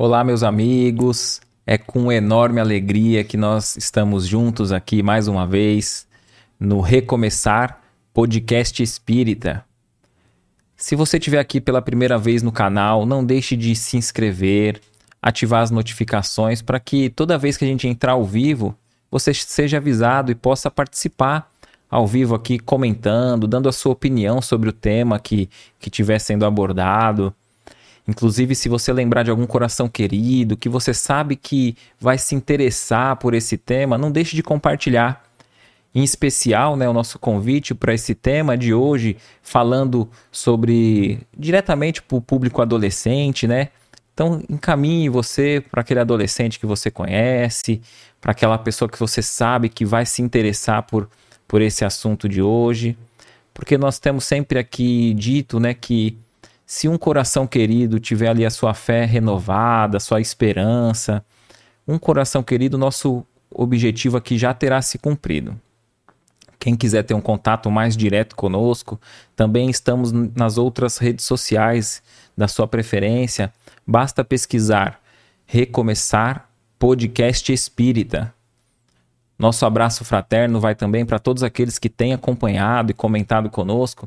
Olá, meus amigos. É com enorme alegria que nós estamos juntos aqui mais uma vez no Recomeçar Podcast Espírita. Se você estiver aqui pela primeira vez no canal, não deixe de se inscrever, ativar as notificações para que toda vez que a gente entrar ao vivo, você seja avisado e possa participar ao vivo aqui comentando, dando a sua opinião sobre o tema que que sendo abordado. Inclusive, se você lembrar de algum coração querido, que você sabe que vai se interessar por esse tema, não deixe de compartilhar. Em especial, né, o nosso convite para esse tema de hoje, falando sobre diretamente para o público adolescente, né? Então, encaminhe você para aquele adolescente que você conhece, para aquela pessoa que você sabe que vai se interessar por, por esse assunto de hoje, porque nós temos sempre aqui dito, né, que se um coração querido tiver ali a sua fé renovada, a sua esperança, um coração querido, nosso objetivo aqui já terá se cumprido. Quem quiser ter um contato mais direto conosco, também estamos nas outras redes sociais da sua preferência. Basta pesquisar Recomeçar Podcast Espírita. Nosso abraço fraterno vai também para todos aqueles que têm acompanhado e comentado conosco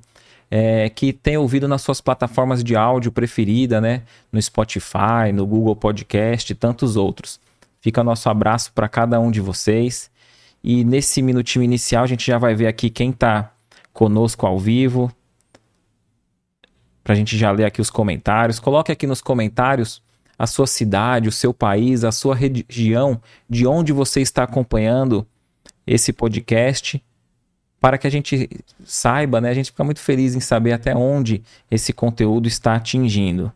é, que tem ouvido nas suas plataformas de áudio preferida, né? No Spotify, no Google Podcast e tantos outros. Fica nosso abraço para cada um de vocês. E nesse minutinho inicial a gente já vai ver aqui quem está conosco ao vivo. Para a gente já ler aqui os comentários. Coloque aqui nos comentários a sua cidade, o seu país, a sua região, de onde você está acompanhando esse podcast para que a gente saiba, né? A gente fica muito feliz em saber até onde esse conteúdo está atingindo.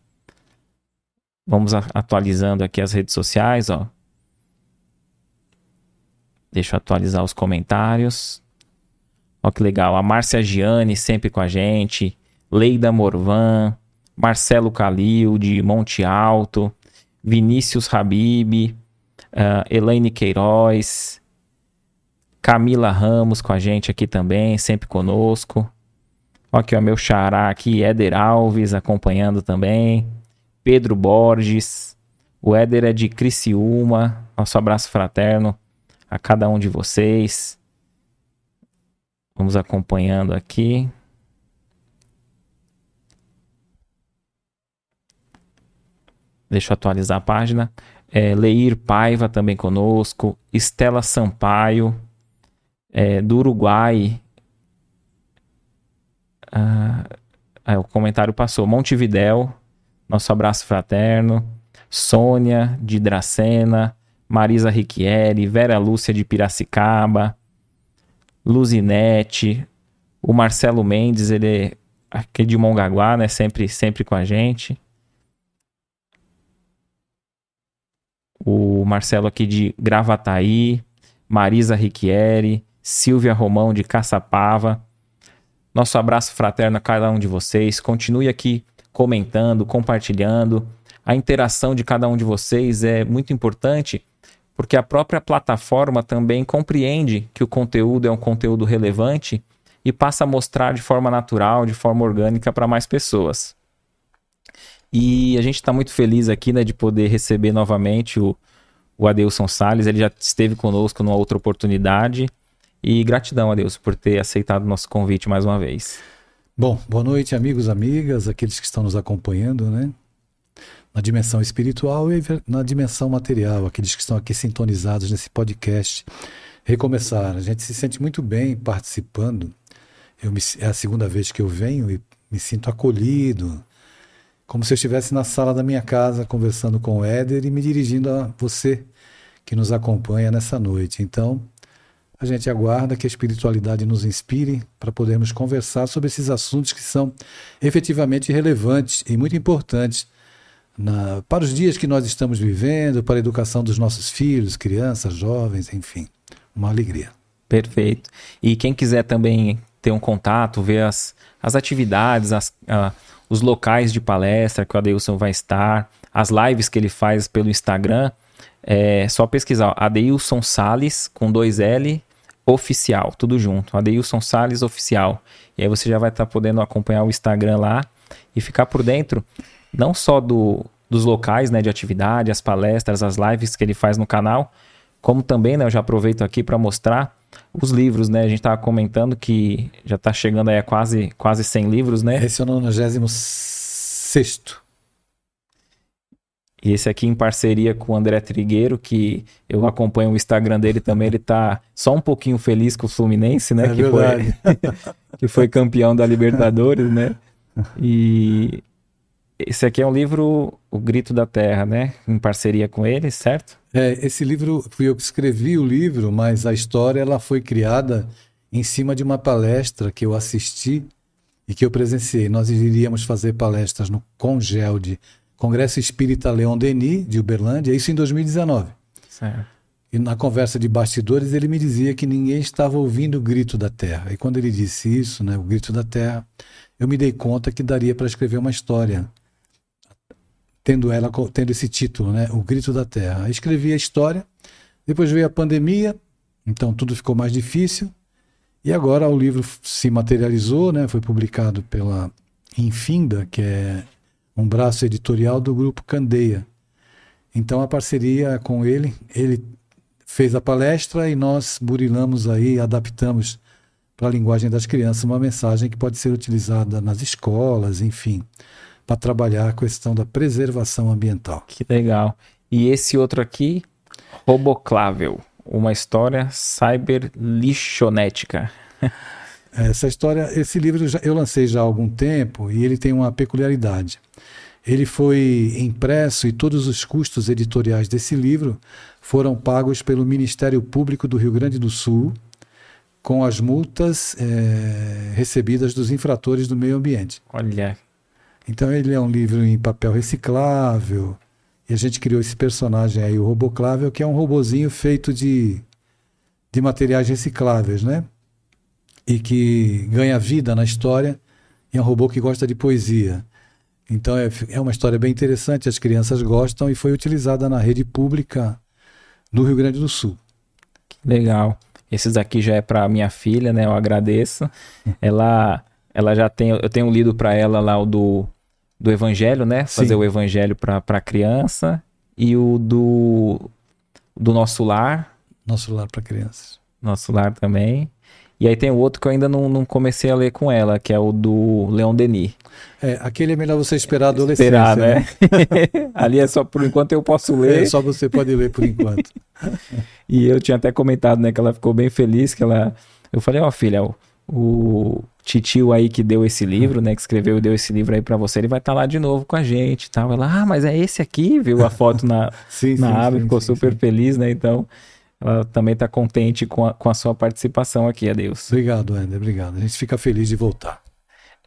Vamos atualizando aqui as redes sociais, ó. Deixa eu atualizar os comentários. Ó que legal, a Márcia Gianni sempre com a gente, Leida Morvan, Marcelo Calil de Monte Alto, Vinícius Habib, uh, Elaine Queiroz, Camila Ramos com a gente aqui também, sempre conosco. Aqui, ó, meu xará aqui, Éder Alves acompanhando também. Pedro Borges. O Éder é de Criciúma. Nosso abraço fraterno a cada um de vocês. Vamos acompanhando aqui. Deixa eu atualizar a página. É, Leir Paiva também conosco. Estela Sampaio é, do Uruguai. Ah, o comentário passou. Montevidéu, nosso abraço fraterno. Sônia de Dracena, Marisa Riquieri, Vera Lúcia de Piracicaba, Luzinete, o Marcelo Mendes, ele é aqui de Mongaguá, né? Sempre, sempre com a gente. O Marcelo aqui de Gravataí, Marisa Riquieri, Silvia Romão de Caçapava. Nosso abraço fraterno a cada um de vocês. Continue aqui comentando, compartilhando. A interação de cada um de vocês é muito importante porque a própria plataforma também compreende que o conteúdo é um conteúdo relevante e passa a mostrar de forma natural, de forma orgânica para mais pessoas. E a gente está muito feliz aqui né, de poder receber novamente o, o Adeilson Salles. Ele já esteve conosco numa outra oportunidade e gratidão a Deus por ter aceitado o nosso convite mais uma vez. Bom, boa noite, amigos, amigas, aqueles que estão nos acompanhando, né? Na dimensão espiritual e na dimensão material, aqueles que estão aqui sintonizados nesse podcast. Recomeçar. A gente se sente muito bem participando. Eu me, é a segunda vez que eu venho e me sinto acolhido, como se eu estivesse na sala da minha casa conversando com o Éder e me dirigindo a você que nos acompanha nessa noite. Então, a gente aguarda que a espiritualidade nos inspire para podermos conversar sobre esses assuntos que são efetivamente relevantes e muito importantes na, para os dias que nós estamos vivendo, para a educação dos nossos filhos, crianças, jovens, enfim. Uma alegria. Perfeito. E quem quiser também ter um contato, ver as, as atividades, as, uh, os locais de palestra que o Adeilson vai estar, as lives que ele faz pelo Instagram, é só pesquisar Adeilson Sales com dois L oficial, tudo junto. Adeilson Sales oficial. E aí você já vai estar tá podendo acompanhar o Instagram lá e ficar por dentro não só do, dos locais, né, de atividade, as palestras, as lives que ele faz no canal, como também, né, eu já aproveito aqui para mostrar os livros, né? A gente estava comentando que já está chegando aí a quase, quase 100 livros, né? Esse é o 96 e esse aqui em parceria com o André Trigueiro, que eu acompanho o Instagram dele também, ele tá só um pouquinho feliz com o Fluminense, né? É que, foi, que foi campeão da Libertadores, né? E esse aqui é um livro, O Grito da Terra, né? Em parceria com ele, certo? É, esse livro, fui eu que escrevi o livro, mas a história ela foi criada em cima de uma palestra que eu assisti e que eu presenciei. Nós iríamos fazer palestras no Congelde Congresso Espírita Leon Denis, de Uberlândia, isso em 2019. Certo. E na conversa de bastidores ele me dizia que ninguém estava ouvindo o grito da terra. E quando ele disse isso, né, o grito da terra, eu me dei conta que daria para escrever uma história tendo ela tendo esse título, né, o grito da terra. escrevi a história. Depois veio a pandemia, então tudo ficou mais difícil. E agora o livro se materializou, né, foi publicado pela Infinda, que é um braço editorial do grupo Candeia. Então a parceria com ele, ele fez a palestra e nós burilamos aí, adaptamos para a linguagem das crianças uma mensagem que pode ser utilizada nas escolas, enfim, para trabalhar a questão da preservação ambiental. Que legal. E esse outro aqui, Roboclável, uma história cyber lixonética. Essa história, esse livro eu lancei já há algum tempo e ele tem uma peculiaridade. Ele foi impresso e todos os custos editoriais desse livro foram pagos pelo Ministério Público do Rio Grande do Sul, com as multas é, recebidas dos infratores do meio ambiente. Olha. Então ele é um livro em papel reciclável. E a gente criou esse personagem aí, o Roboclável, que é um robozinho feito de, de materiais recicláveis, né? E que ganha vida na história, e é um robô que gosta de poesia. Então é, é uma história bem interessante, as crianças gostam e foi utilizada na rede pública no Rio Grande do Sul. Legal. Esses aqui já é para minha filha, né? Eu agradeço. Ela, ela já tem, eu tenho lido para ela lá o do, do Evangelho, né? Fazer Sim. o Evangelho para criança e o do do nosso lar. Nosso lar para crianças. Nosso lar também. E aí tem o outro que eu ainda não, não comecei a ler com ela, que é o do Leon Denis. É, aquele é melhor você esperar a adolescência. Esperar, né? né? Ali é só por enquanto eu posso ler. É, só você pode ler por enquanto. e eu tinha até comentado, né, que ela ficou bem feliz, que ela... Eu falei, ó oh, filha, o, o titio aí que deu esse livro, né, que escreveu e deu esse livro aí para você, ele vai estar tá lá de novo com a gente tal. Ela, ah, mas é esse aqui? Viu a foto na, sim, na sim, aba, sim, ficou sim, super feliz, né, então ela também está contente com a, com a sua participação aqui, Adeus. Obrigado, André, obrigado. A gente fica feliz de voltar.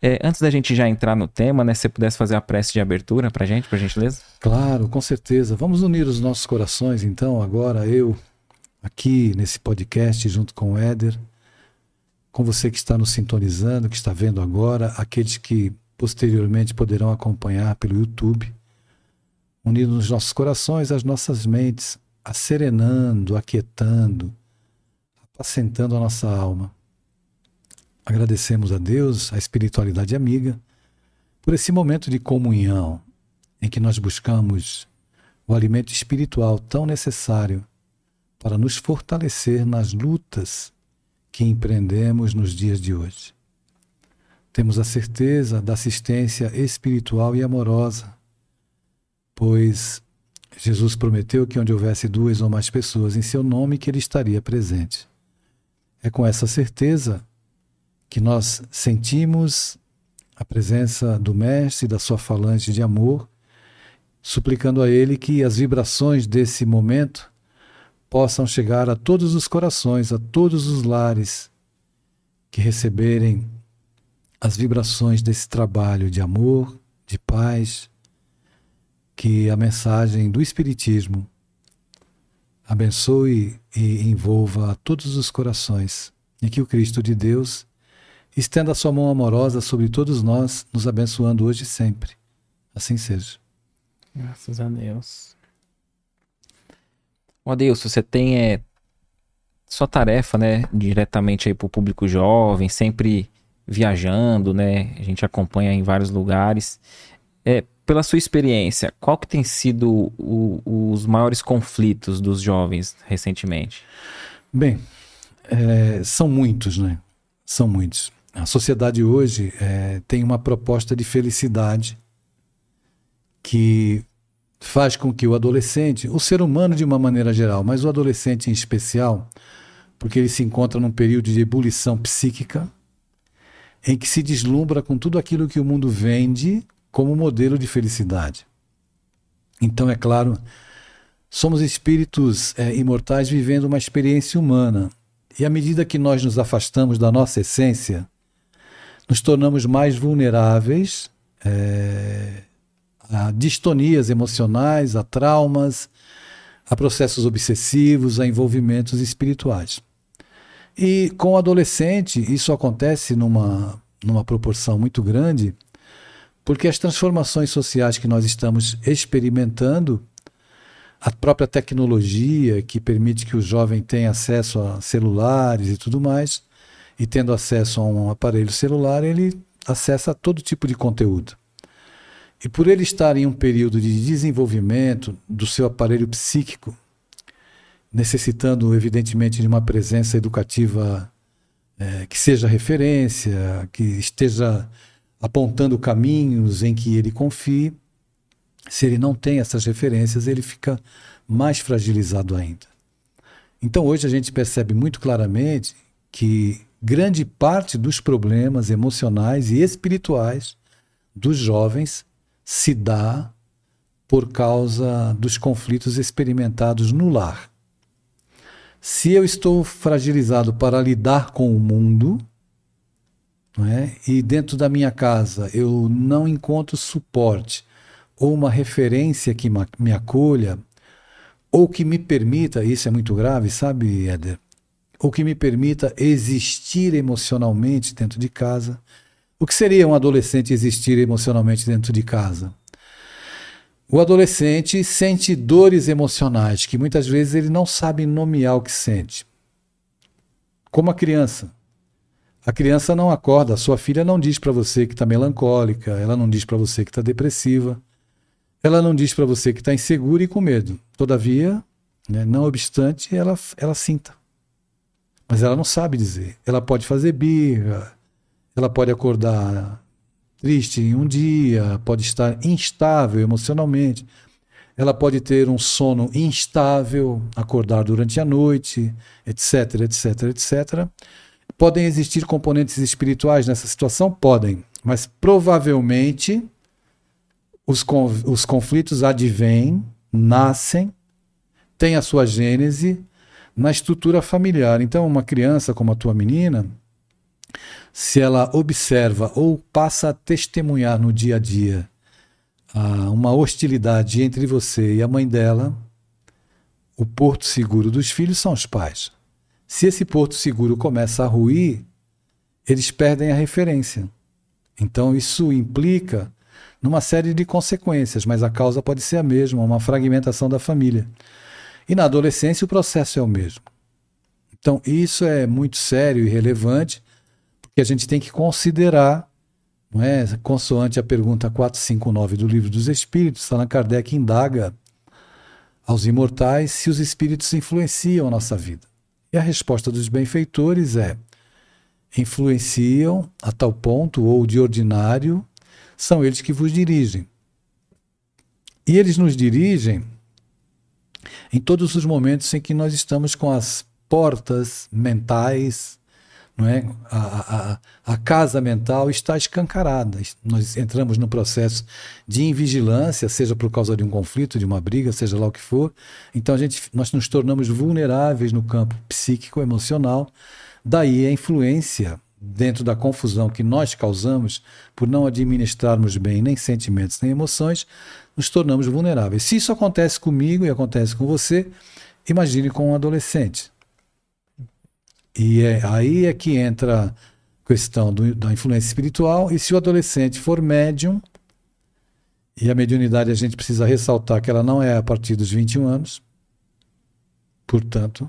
É, antes da gente já entrar no tema, né, se você pudesse fazer a prece de abertura para a gente, por gentileza? Claro, com certeza. Vamos unir os nossos corações, então, agora eu, aqui nesse podcast, junto com o Éder, com você que está nos sintonizando, que está vendo agora, aqueles que posteriormente poderão acompanhar pelo YouTube, unindo os nossos corações, as nossas mentes, acerenando, aquietando, apacentando a nossa alma. Agradecemos a Deus, a espiritualidade amiga, por esse momento de comunhão em que nós buscamos o alimento espiritual tão necessário para nos fortalecer nas lutas que empreendemos nos dias de hoje. Temos a certeza da assistência espiritual e amorosa, pois Jesus prometeu que onde houvesse duas ou mais pessoas em seu nome, que ele estaria presente. É com essa certeza que nós sentimos a presença do Mestre e da sua falange de amor, suplicando a ele que as vibrações desse momento possam chegar a todos os corações, a todos os lares que receberem as vibrações desse trabalho de amor, de paz, que a mensagem do Espiritismo abençoe e envolva a todos os corações e que o Cristo de Deus estenda a sua mão amorosa sobre todos nós, nos abençoando hoje e sempre. Assim seja. Graças a Deus. Ó Deus, você tem é, sua tarefa, né, diretamente aí para o público jovem, sempre viajando, né? A gente acompanha em vários lugares. É, pela sua experiência, qual que tem sido o, os maiores conflitos dos jovens recentemente? Bem, é, são muitos, né? São muitos. A sociedade hoje é, tem uma proposta de felicidade que faz com que o adolescente, o ser humano de uma maneira geral, mas o adolescente em especial, porque ele se encontra num período de ebulição psíquica, em que se deslumbra com tudo aquilo que o mundo vende como modelo de felicidade. Então, é claro, somos espíritos é, imortais vivendo uma experiência humana. E à medida que nós nos afastamos da nossa essência, nos tornamos mais vulneráveis é, a distonias emocionais, a traumas, a processos obsessivos, a envolvimentos espirituais. E com o adolescente, isso acontece numa, numa proporção muito grande, porque as transformações sociais que nós estamos experimentando, a própria tecnologia que permite que o jovem tenha acesso a celulares e tudo mais, e tendo acesso a um aparelho celular, ele acessa todo tipo de conteúdo. E por ele estar em um período de desenvolvimento do seu aparelho psíquico, necessitando, evidentemente, de uma presença educativa é, que seja referência, que esteja apontando caminhos em que ele confie. Se ele não tem essas referências, ele fica mais fragilizado ainda. Então, hoje a gente percebe muito claramente que grande parte dos problemas emocionais e espirituais dos jovens se dá por causa dos conflitos experimentados no lar. Se eu estou fragilizado para lidar com o mundo, é? e dentro da minha casa eu não encontro suporte ou uma referência que me acolha, ou que me permita, isso é muito grave, sabe, Éder? Ou que me permita existir emocionalmente dentro de casa. O que seria um adolescente existir emocionalmente dentro de casa? O adolescente sente dores emocionais que muitas vezes ele não sabe nomear o que sente. Como a criança. A criança não acorda, a sua filha não diz para você que está melancólica, ela não diz para você que está depressiva, ela não diz para você que está insegura e com medo. Todavia, né, não obstante, ela, ela sinta. Mas ela não sabe dizer. Ela pode fazer birra, ela pode acordar triste em um dia, pode estar instável emocionalmente. Ela pode ter um sono instável, acordar durante a noite, etc, etc, etc. Podem existir componentes espirituais nessa situação? Podem, mas provavelmente os, os conflitos advêm, nascem, têm a sua gênese na estrutura familiar. Então, uma criança como a tua menina, se ela observa ou passa a testemunhar no dia a dia ah, uma hostilidade entre você e a mãe dela, o porto seguro dos filhos são os pais. Se esse porto seguro começa a ruir, eles perdem a referência. Então isso implica numa série de consequências, mas a causa pode ser a mesma, uma fragmentação da família. E na adolescência o processo é o mesmo. Então isso é muito sério e relevante que a gente tem que considerar, não é? consoante a pergunta 459 do Livro dos Espíritos, Allan Kardec indaga aos imortais se os espíritos influenciam a nossa vida. E a resposta dos benfeitores é: influenciam a tal ponto, ou de ordinário, são eles que vos dirigem. E eles nos dirigem em todos os momentos em que nós estamos com as portas mentais não é? A, a, a, casa mental está escancarada. Nós entramos no processo de invigilância, seja por causa de um conflito, de uma briga, seja lá o que for. Então a gente, nós nos tornamos vulneráveis no campo psíquico, emocional. Daí a influência dentro da confusão que nós causamos por não administrarmos bem nem sentimentos nem emoções, nos tornamos vulneráveis. Se isso acontece comigo e acontece com você, imagine com um adolescente. E é, aí é que entra a questão do, da influência espiritual. E se o adolescente for médium, e a mediunidade a gente precisa ressaltar que ela não é a partir dos 21 anos, portanto,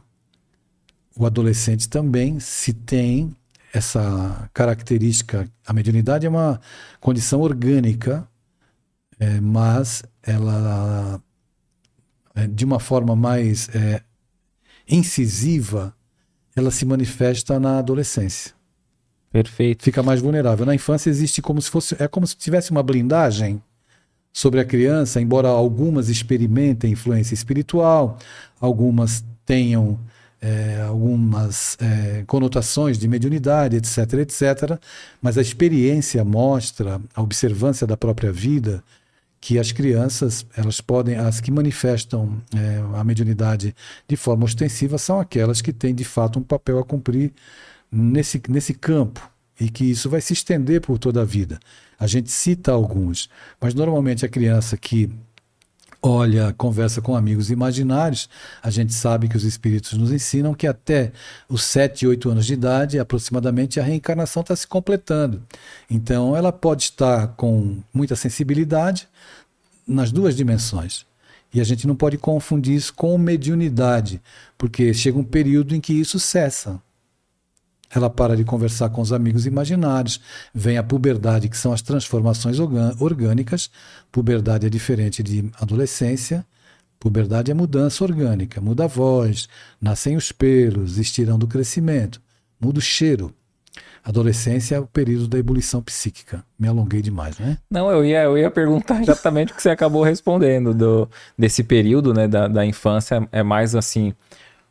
o adolescente também, se tem essa característica, a mediunidade é uma condição orgânica é, mas ela, é, de uma forma mais é, incisiva, ela se manifesta na adolescência. Perfeito. Fica mais vulnerável. Na infância existe como se fosse. É como se tivesse uma blindagem sobre a criança, embora algumas experimentem influência espiritual, algumas tenham é, algumas é, conotações de mediunidade, etc, etc. Mas a experiência mostra, a observância da própria vida, que as crianças, elas podem, as que manifestam é, a mediunidade de forma ostensiva são aquelas que têm de fato um papel a cumprir nesse, nesse campo e que isso vai se estender por toda a vida. A gente cita alguns, mas normalmente a criança que olha, conversa com amigos imaginários, a gente sabe que os espíritos nos ensinam que até os 7, 8 anos de idade, aproximadamente, a reencarnação está se completando. Então, ela pode estar com muita sensibilidade nas duas dimensões. E a gente não pode confundir isso com mediunidade, porque chega um período em que isso cessa. Ela para de conversar com os amigos imaginários, vem a puberdade, que são as transformações orgânicas. Puberdade é diferente de adolescência. Puberdade é mudança orgânica, muda a voz, nascem os pelos, estirão do crescimento, muda o cheiro. Adolescência é o período da ebulição psíquica. Me alonguei demais, né? Não, eu ia, eu ia perguntar exatamente o que você acabou respondendo do, desse período né, da, da infância. É mais assim,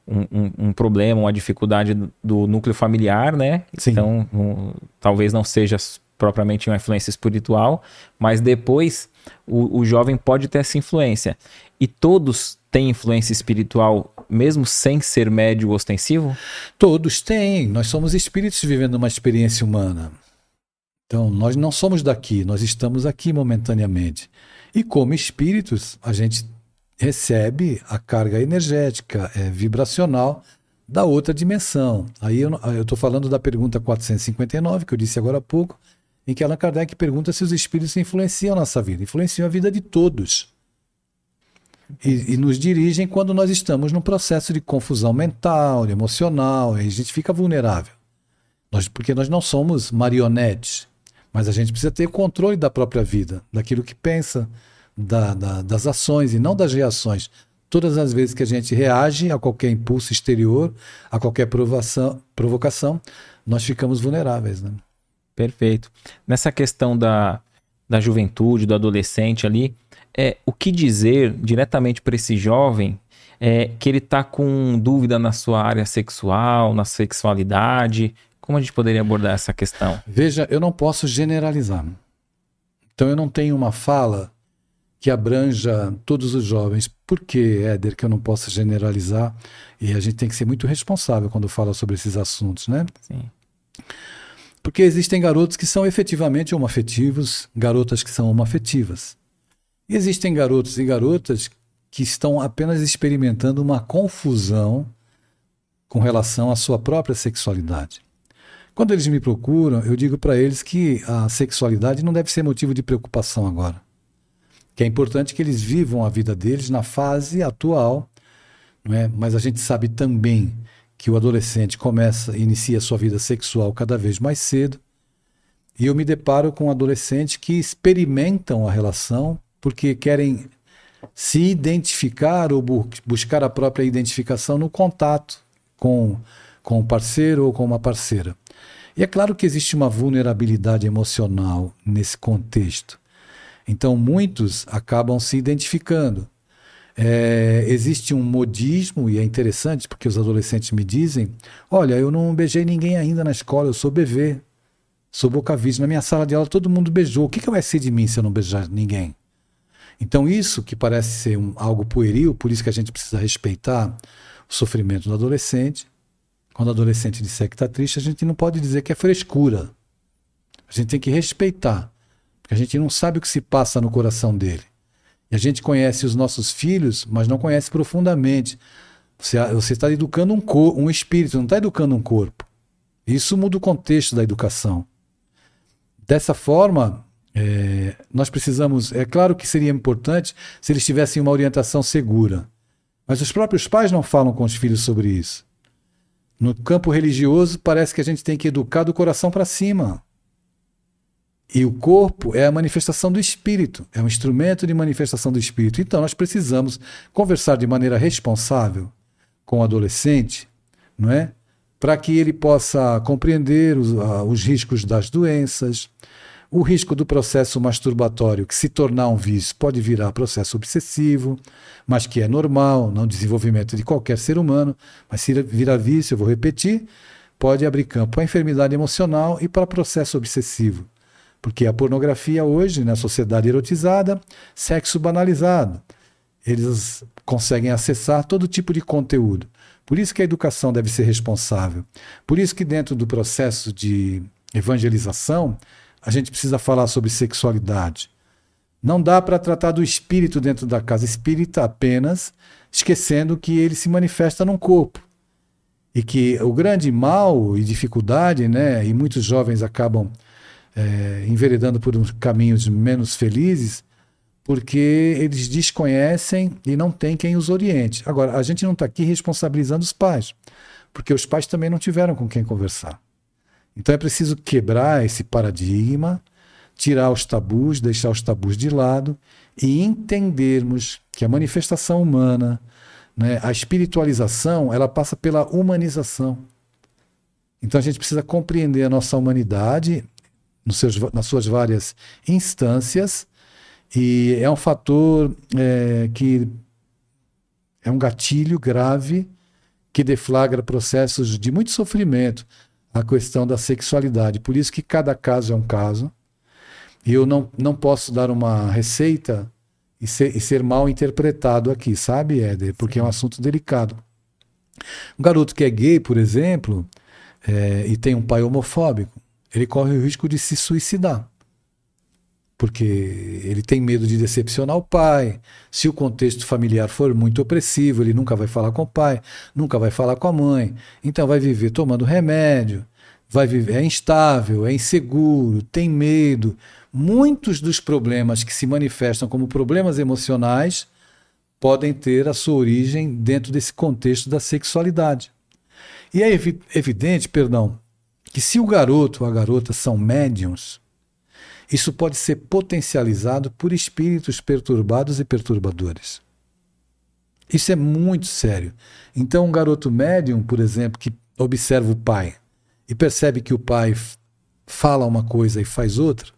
um, um, um, problema, uma dificuldade do núcleo familiar, né? Sim. Então, um, talvez não seja propriamente uma influência espiritual, mas depois o, o jovem pode ter essa influência. E todos têm influência espiritual, mesmo sem ser médio ostensivo? Todos têm. Nós somos espíritos vivendo uma experiência humana. Então, nós não somos daqui, nós estamos aqui momentaneamente. E como espíritos, a gente recebe a carga energética, é, vibracional da outra dimensão. Aí eu estou falando da pergunta 459, que eu disse agora há pouco, em que Allan Kardec pergunta se os espíritos influenciam a nossa vida. Influenciam a vida de todos. E, e, nos dirigem quando nós estamos num processo de confusão mental, emocional, e a gente fica vulnerável. Nós, porque nós não somos marionetes, mas a gente precisa ter controle da própria vida, daquilo que pensa, da, da, das ações e não das reações. Todas as vezes que a gente reage a qualquer impulso exterior, a qualquer provação, provocação, nós ficamos vulneráveis. Né? Perfeito. Nessa questão da, da juventude, do adolescente ali, é, o que dizer diretamente para esse jovem é, que ele está com dúvida na sua área sexual, na sexualidade? Como a gente poderia abordar essa questão? Veja, eu não posso generalizar. Então eu não tenho uma fala que abranja todos os jovens. Por que, Éder, que eu não posso generalizar? E a gente tem que ser muito responsável quando fala sobre esses assuntos, né? Sim. Porque existem garotos que são efetivamente homoafetivos, garotas que são homoafetivas. E existem garotos e garotas que estão apenas experimentando uma confusão com relação à sua própria sexualidade. Quando eles me procuram, eu digo para eles que a sexualidade não deve ser motivo de preocupação agora que é importante que eles vivam a vida deles na fase atual, não é? mas a gente sabe também que o adolescente começa, inicia sua vida sexual cada vez mais cedo, e eu me deparo com adolescentes que experimentam a relação porque querem se identificar ou bu buscar a própria identificação no contato com, com um parceiro ou com uma parceira. E é claro que existe uma vulnerabilidade emocional nesse contexto. Então, muitos acabam se identificando. É, existe um modismo, e é interessante porque os adolescentes me dizem: Olha, eu não beijei ninguém ainda na escola, eu sou bebê, sou boca vista. Na minha sala de aula todo mundo beijou. O que, que vai ser de mim se eu não beijar ninguém? Então, isso que parece ser um, algo pueril, por isso que a gente precisa respeitar o sofrimento do adolescente. Quando o adolescente disser que está triste, a gente não pode dizer que é frescura. A gente tem que respeitar. Porque a gente não sabe o que se passa no coração dele. E a gente conhece os nossos filhos, mas não conhece profundamente. Você, você está educando um, cor, um espírito, não está educando um corpo. Isso muda o contexto da educação. Dessa forma, é, nós precisamos. É claro que seria importante se eles tivessem uma orientação segura. Mas os próprios pais não falam com os filhos sobre isso. No campo religioso, parece que a gente tem que educar do coração para cima. E o corpo é a manifestação do espírito, é um instrumento de manifestação do espírito. Então, nós precisamos conversar de maneira responsável com o adolescente, não é? Para que ele possa compreender os, uh, os riscos das doenças, o risco do processo masturbatório, que se tornar um vício pode virar processo obsessivo, mas que é normal no desenvolvimento de qualquer ser humano, mas se virar vício, eu vou repetir, pode abrir campo para enfermidade emocional e para processo obsessivo. Porque a pornografia hoje, na sociedade erotizada, sexo banalizado. Eles conseguem acessar todo tipo de conteúdo. Por isso que a educação deve ser responsável. Por isso que dentro do processo de evangelização, a gente precisa falar sobre sexualidade. Não dá para tratar do espírito dentro da casa espírita apenas, esquecendo que ele se manifesta num corpo. E que o grande mal e dificuldade, né, e muitos jovens acabam é, enveredando por caminhos menos felizes, porque eles desconhecem e não tem quem os oriente. Agora, a gente não está aqui responsabilizando os pais, porque os pais também não tiveram com quem conversar. Então é preciso quebrar esse paradigma, tirar os tabus, deixar os tabus de lado e entendermos que a manifestação humana, né, a espiritualização, ela passa pela humanização. Então a gente precisa compreender a nossa humanidade seus, nas suas várias instâncias, e é um fator é, que é um gatilho grave que deflagra processos de muito sofrimento a questão da sexualidade. Por isso que cada caso é um caso. E eu não, não posso dar uma receita e ser, e ser mal interpretado aqui, sabe, Éder? Porque é um assunto delicado. Um garoto que é gay, por exemplo, é, e tem um pai homofóbico, ele corre o risco de se suicidar. Porque ele tem medo de decepcionar o pai. Se o contexto familiar for muito opressivo, ele nunca vai falar com o pai, nunca vai falar com a mãe. Então vai viver tomando remédio, vai viver é instável, é inseguro, tem medo. Muitos dos problemas que se manifestam como problemas emocionais podem ter a sua origem dentro desse contexto da sexualidade. E é evidente, perdão, que se o garoto ou a garota são médiums, isso pode ser potencializado por espíritos perturbados e perturbadores. Isso é muito sério. Então, um garoto médium, por exemplo, que observa o pai e percebe que o pai fala uma coisa e faz outra,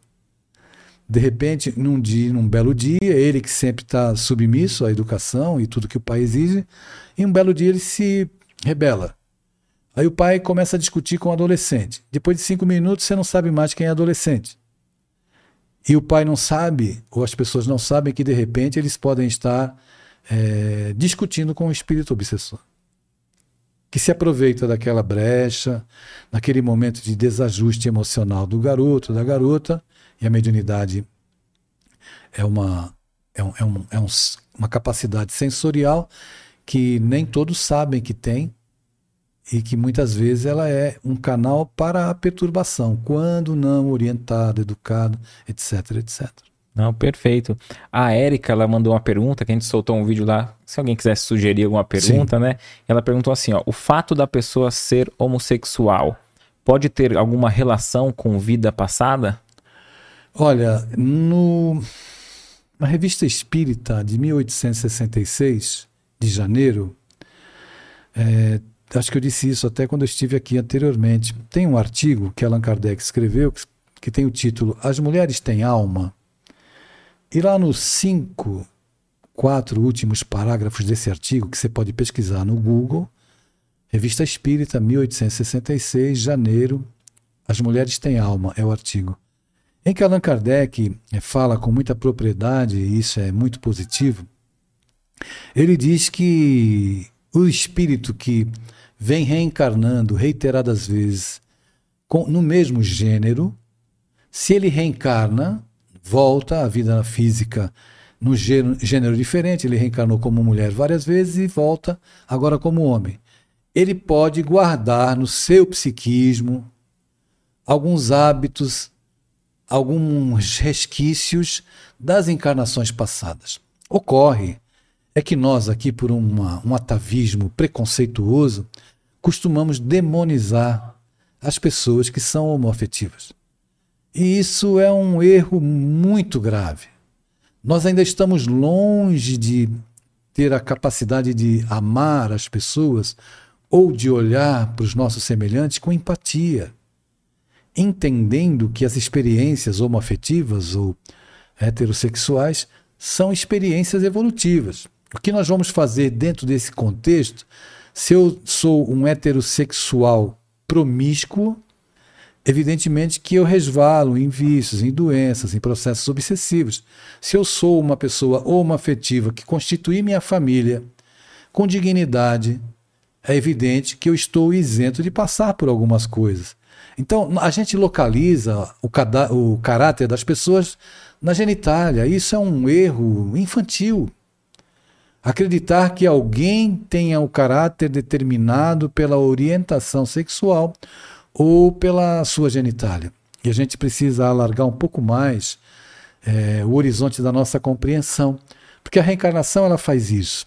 de repente, num dia, num belo dia, ele que sempre está submisso à educação e tudo que o pai exige, em um belo dia ele se rebela Aí o pai começa a discutir com o adolescente. Depois de cinco minutos, você não sabe mais quem é adolescente. E o pai não sabe, ou as pessoas não sabem que de repente eles podem estar é, discutindo com o espírito obsessor. Que se aproveita daquela brecha, naquele momento de desajuste emocional do garoto, da garota, e a mediunidade é uma, é, um, é, um, é um, uma capacidade sensorial que nem todos sabem que tem, e que muitas vezes ela é um canal para a perturbação, quando não orientado, educado, etc, etc. Não, perfeito. A Érica, ela mandou uma pergunta, que a gente soltou um vídeo lá, se alguém quisesse sugerir alguma pergunta, Sim. né? Ela perguntou assim, ó, o fato da pessoa ser homossexual pode ter alguma relação com vida passada? Olha, no, na revista Espírita de 1866, de janeiro, é, acho que eu disse isso até quando eu estive aqui anteriormente. Tem um artigo que Allan Kardec escreveu que tem o título As Mulheres Têm Alma. E lá nos cinco, quatro últimos parágrafos desse artigo, que você pode pesquisar no Google, Revista Espírita, 1866, janeiro, As Mulheres Têm Alma, é o artigo. Em que Allan Kardec eh, fala com muita propriedade, e isso é muito positivo, ele diz que o espírito que vem reencarnando reiteradas vezes com, no mesmo gênero, se ele reencarna, volta à vida física no gênero, gênero diferente, ele reencarnou como mulher várias vezes e volta agora como homem. Ele pode guardar no seu psiquismo alguns hábitos, alguns resquícios das encarnações passadas. Ocorre é que nós, aqui, por uma, um atavismo preconceituoso, costumamos demonizar as pessoas que são homoafetivas. E isso é um erro muito grave. Nós ainda estamos longe de ter a capacidade de amar as pessoas ou de olhar para os nossos semelhantes com empatia, entendendo que as experiências homoafetivas ou heterossexuais são experiências evolutivas. O que nós vamos fazer dentro desse contexto, se eu sou um heterossexual promíscuo, evidentemente que eu resvalo em vícios, em doenças, em processos obsessivos. Se eu sou uma pessoa homoafetiva que constitui minha família com dignidade, é evidente que eu estou isento de passar por algumas coisas. Então, a gente localiza o, o caráter das pessoas na genitália. Isso é um erro infantil. Acreditar que alguém tenha o caráter determinado pela orientação sexual ou pela sua genitália. E a gente precisa alargar um pouco mais é, o horizonte da nossa compreensão, porque a reencarnação ela faz isso.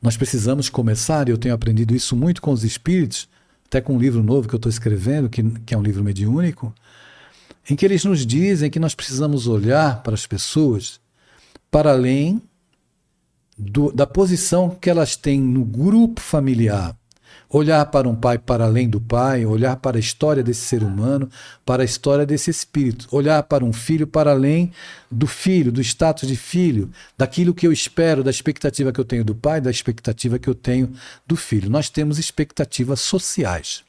Nós precisamos começar, e eu tenho aprendido isso muito com os espíritos, até com um livro novo que eu estou escrevendo, que, que é um livro mediúnico, em que eles nos dizem que nós precisamos olhar para as pessoas para além do, da posição que elas têm no grupo familiar olhar para um pai para além do pai, olhar para a história desse ser humano, para a história desse espírito, olhar para um filho para além do filho, do status de filho, daquilo que eu espero, da expectativa que eu tenho do pai, da expectativa que eu tenho do filho. Nós temos expectativas sociais.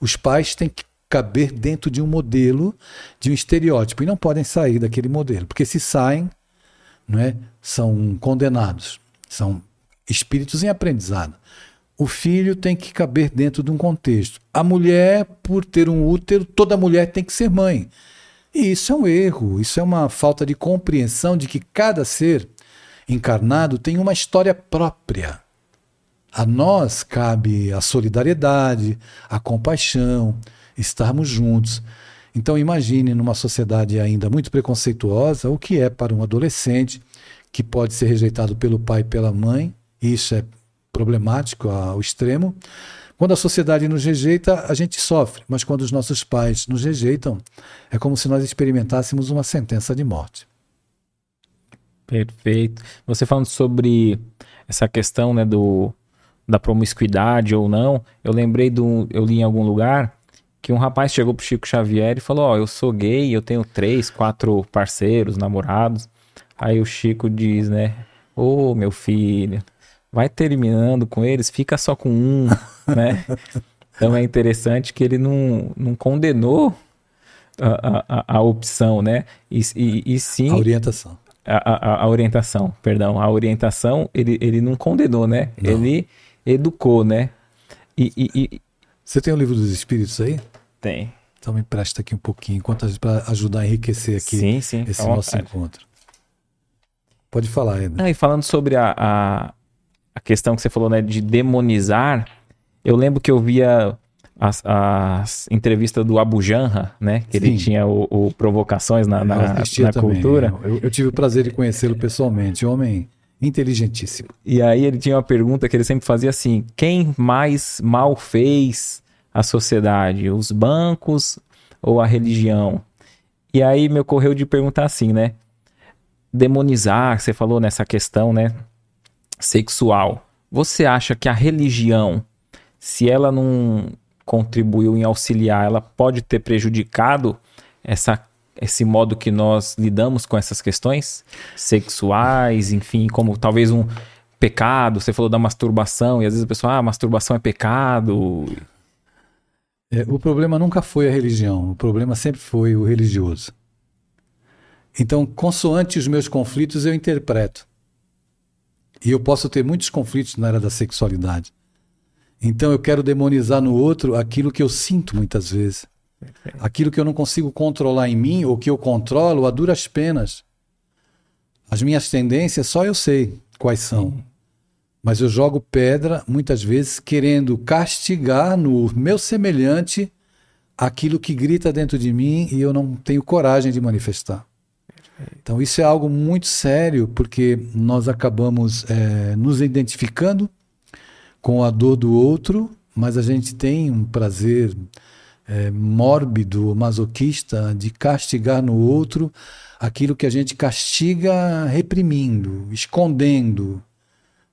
Os pais têm que caber dentro de um modelo, de um estereótipo, e não podem sair daquele modelo, porque se saem, não é, são condenados, são espíritos em aprendizado. O filho tem que caber dentro de um contexto. A mulher, por ter um útero, toda mulher tem que ser mãe. E isso é um erro, isso é uma falta de compreensão de que cada ser encarnado tem uma história própria. A nós cabe a solidariedade, a compaixão, estarmos juntos. Então imagine numa sociedade ainda muito preconceituosa o que é para um adolescente que pode ser rejeitado pelo pai e pela mãe, isso é problemático ao extremo. Quando a sociedade nos rejeita, a gente sofre, mas quando os nossos pais nos rejeitam, é como se nós experimentássemos uma sentença de morte. Perfeito. Você falando sobre essa questão né, do, da promiscuidade ou não, eu lembrei do. Eu li em algum lugar que um rapaz chegou pro Chico Xavier e falou: Ó, oh, eu sou gay, eu tenho três, quatro parceiros, namorados. Aí o Chico diz, né? Ô, oh, meu filho, vai terminando com eles, fica só com um, né? Então é interessante que ele não, não condenou a, a, a opção, né? E, e, e, sim. A orientação. A, a, a, orientação, perdão. A orientação, ele, ele não condenou, né? Não. Ele educou, né? E, e, Você tem o livro dos Espíritos aí? Tem. Então me empresta aqui um pouquinho, para ajudar a enriquecer aqui sim, sim, esse nosso encontro. Pode falar, Ed. Ah, e falando sobre a, a, a questão que você falou, né, de demonizar, eu lembro que eu via as, as entrevistas do Abu Janra, né, que Sim. ele tinha o, o Provocações na, na, na cultura. Eu, eu, tive o prazer de conhecê-lo pessoalmente, homem inteligentíssimo. E aí ele tinha uma pergunta que ele sempre fazia assim, quem mais mal fez a sociedade, os bancos ou a religião? E aí me ocorreu de perguntar assim, né, demonizar, você falou nessa questão, né, sexual, você acha que a religião, se ela não contribuiu em auxiliar, ela pode ter prejudicado essa, esse modo que nós lidamos com essas questões sexuais, enfim, como talvez um pecado, você falou da masturbação, e às vezes a pessoa, ah, masturbação é pecado. É, o problema nunca foi a religião, o problema sempre foi o religioso. Então, consoante os meus conflitos, eu interpreto. E eu posso ter muitos conflitos na área da sexualidade. Então eu quero demonizar no outro aquilo que eu sinto muitas vezes. Aquilo que eu não consigo controlar em mim ou que eu controlo a duras penas. As minhas tendências só eu sei quais são. Mas eu jogo pedra muitas vezes querendo castigar no meu semelhante aquilo que grita dentro de mim e eu não tenho coragem de manifestar. Então, isso é algo muito sério, porque nós acabamos é, nos identificando com a dor do outro, mas a gente tem um prazer é, mórbido, masoquista, de castigar no outro aquilo que a gente castiga reprimindo, escondendo,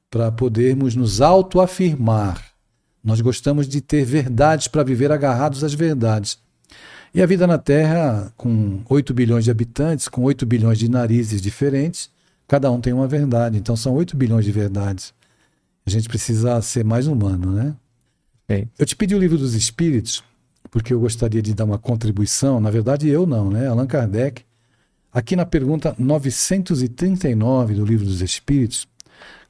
para podermos nos autoafirmar. Nós gostamos de ter verdades para viver agarrados às verdades. E a vida na Terra, com 8 bilhões de habitantes, com 8 bilhões de narizes diferentes, cada um tem uma verdade. Então são 8 bilhões de verdades. A gente precisa ser mais humano, né? É. Eu te pedi o livro dos Espíritos, porque eu gostaria de dar uma contribuição. Na verdade, eu não, né? Allan Kardec. Aqui na pergunta 939 do livro dos Espíritos,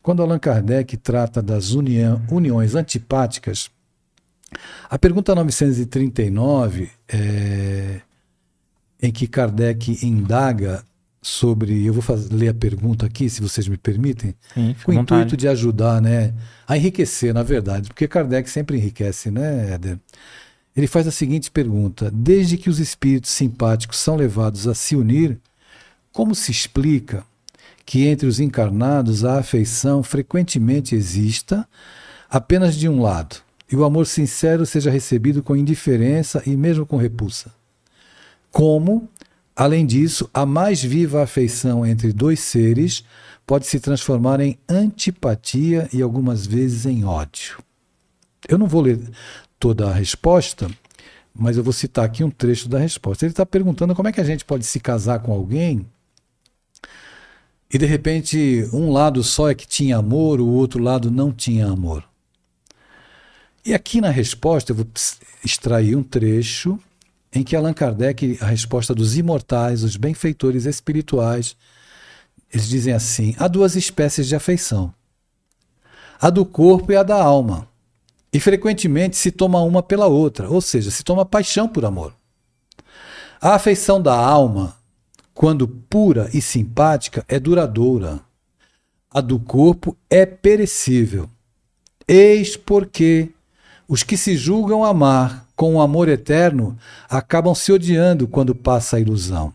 quando Allan Kardec trata das união, uniões antipáticas, a pergunta 939, é, em que Kardec indaga sobre. Eu vou fazer, ler a pergunta aqui, se vocês me permitem, Sim, com o intuito de ajudar né, a enriquecer, na verdade, porque Kardec sempre enriquece, né, Éder? Ele faz a seguinte pergunta: Desde que os espíritos simpáticos são levados a se unir, como se explica que entre os encarnados a afeição frequentemente exista apenas de um lado? E o amor sincero seja recebido com indiferença e mesmo com repulsa. Como, além disso, a mais viva afeição entre dois seres pode se transformar em antipatia e algumas vezes em ódio. Eu não vou ler toda a resposta, mas eu vou citar aqui um trecho da resposta. Ele está perguntando como é que a gente pode se casar com alguém e de repente um lado só é que tinha amor, o outro lado não tinha amor. E aqui na resposta eu vou extrair um trecho em que Allan Kardec, a resposta dos imortais, os benfeitores espirituais, eles dizem assim: há duas espécies de afeição, a do corpo e a da alma. E frequentemente se toma uma pela outra, ou seja, se toma paixão por amor. A afeição da alma, quando pura e simpática, é duradoura. A do corpo é perecível. Eis porque os que se julgam amar com o amor eterno acabam se odiando quando passa a ilusão.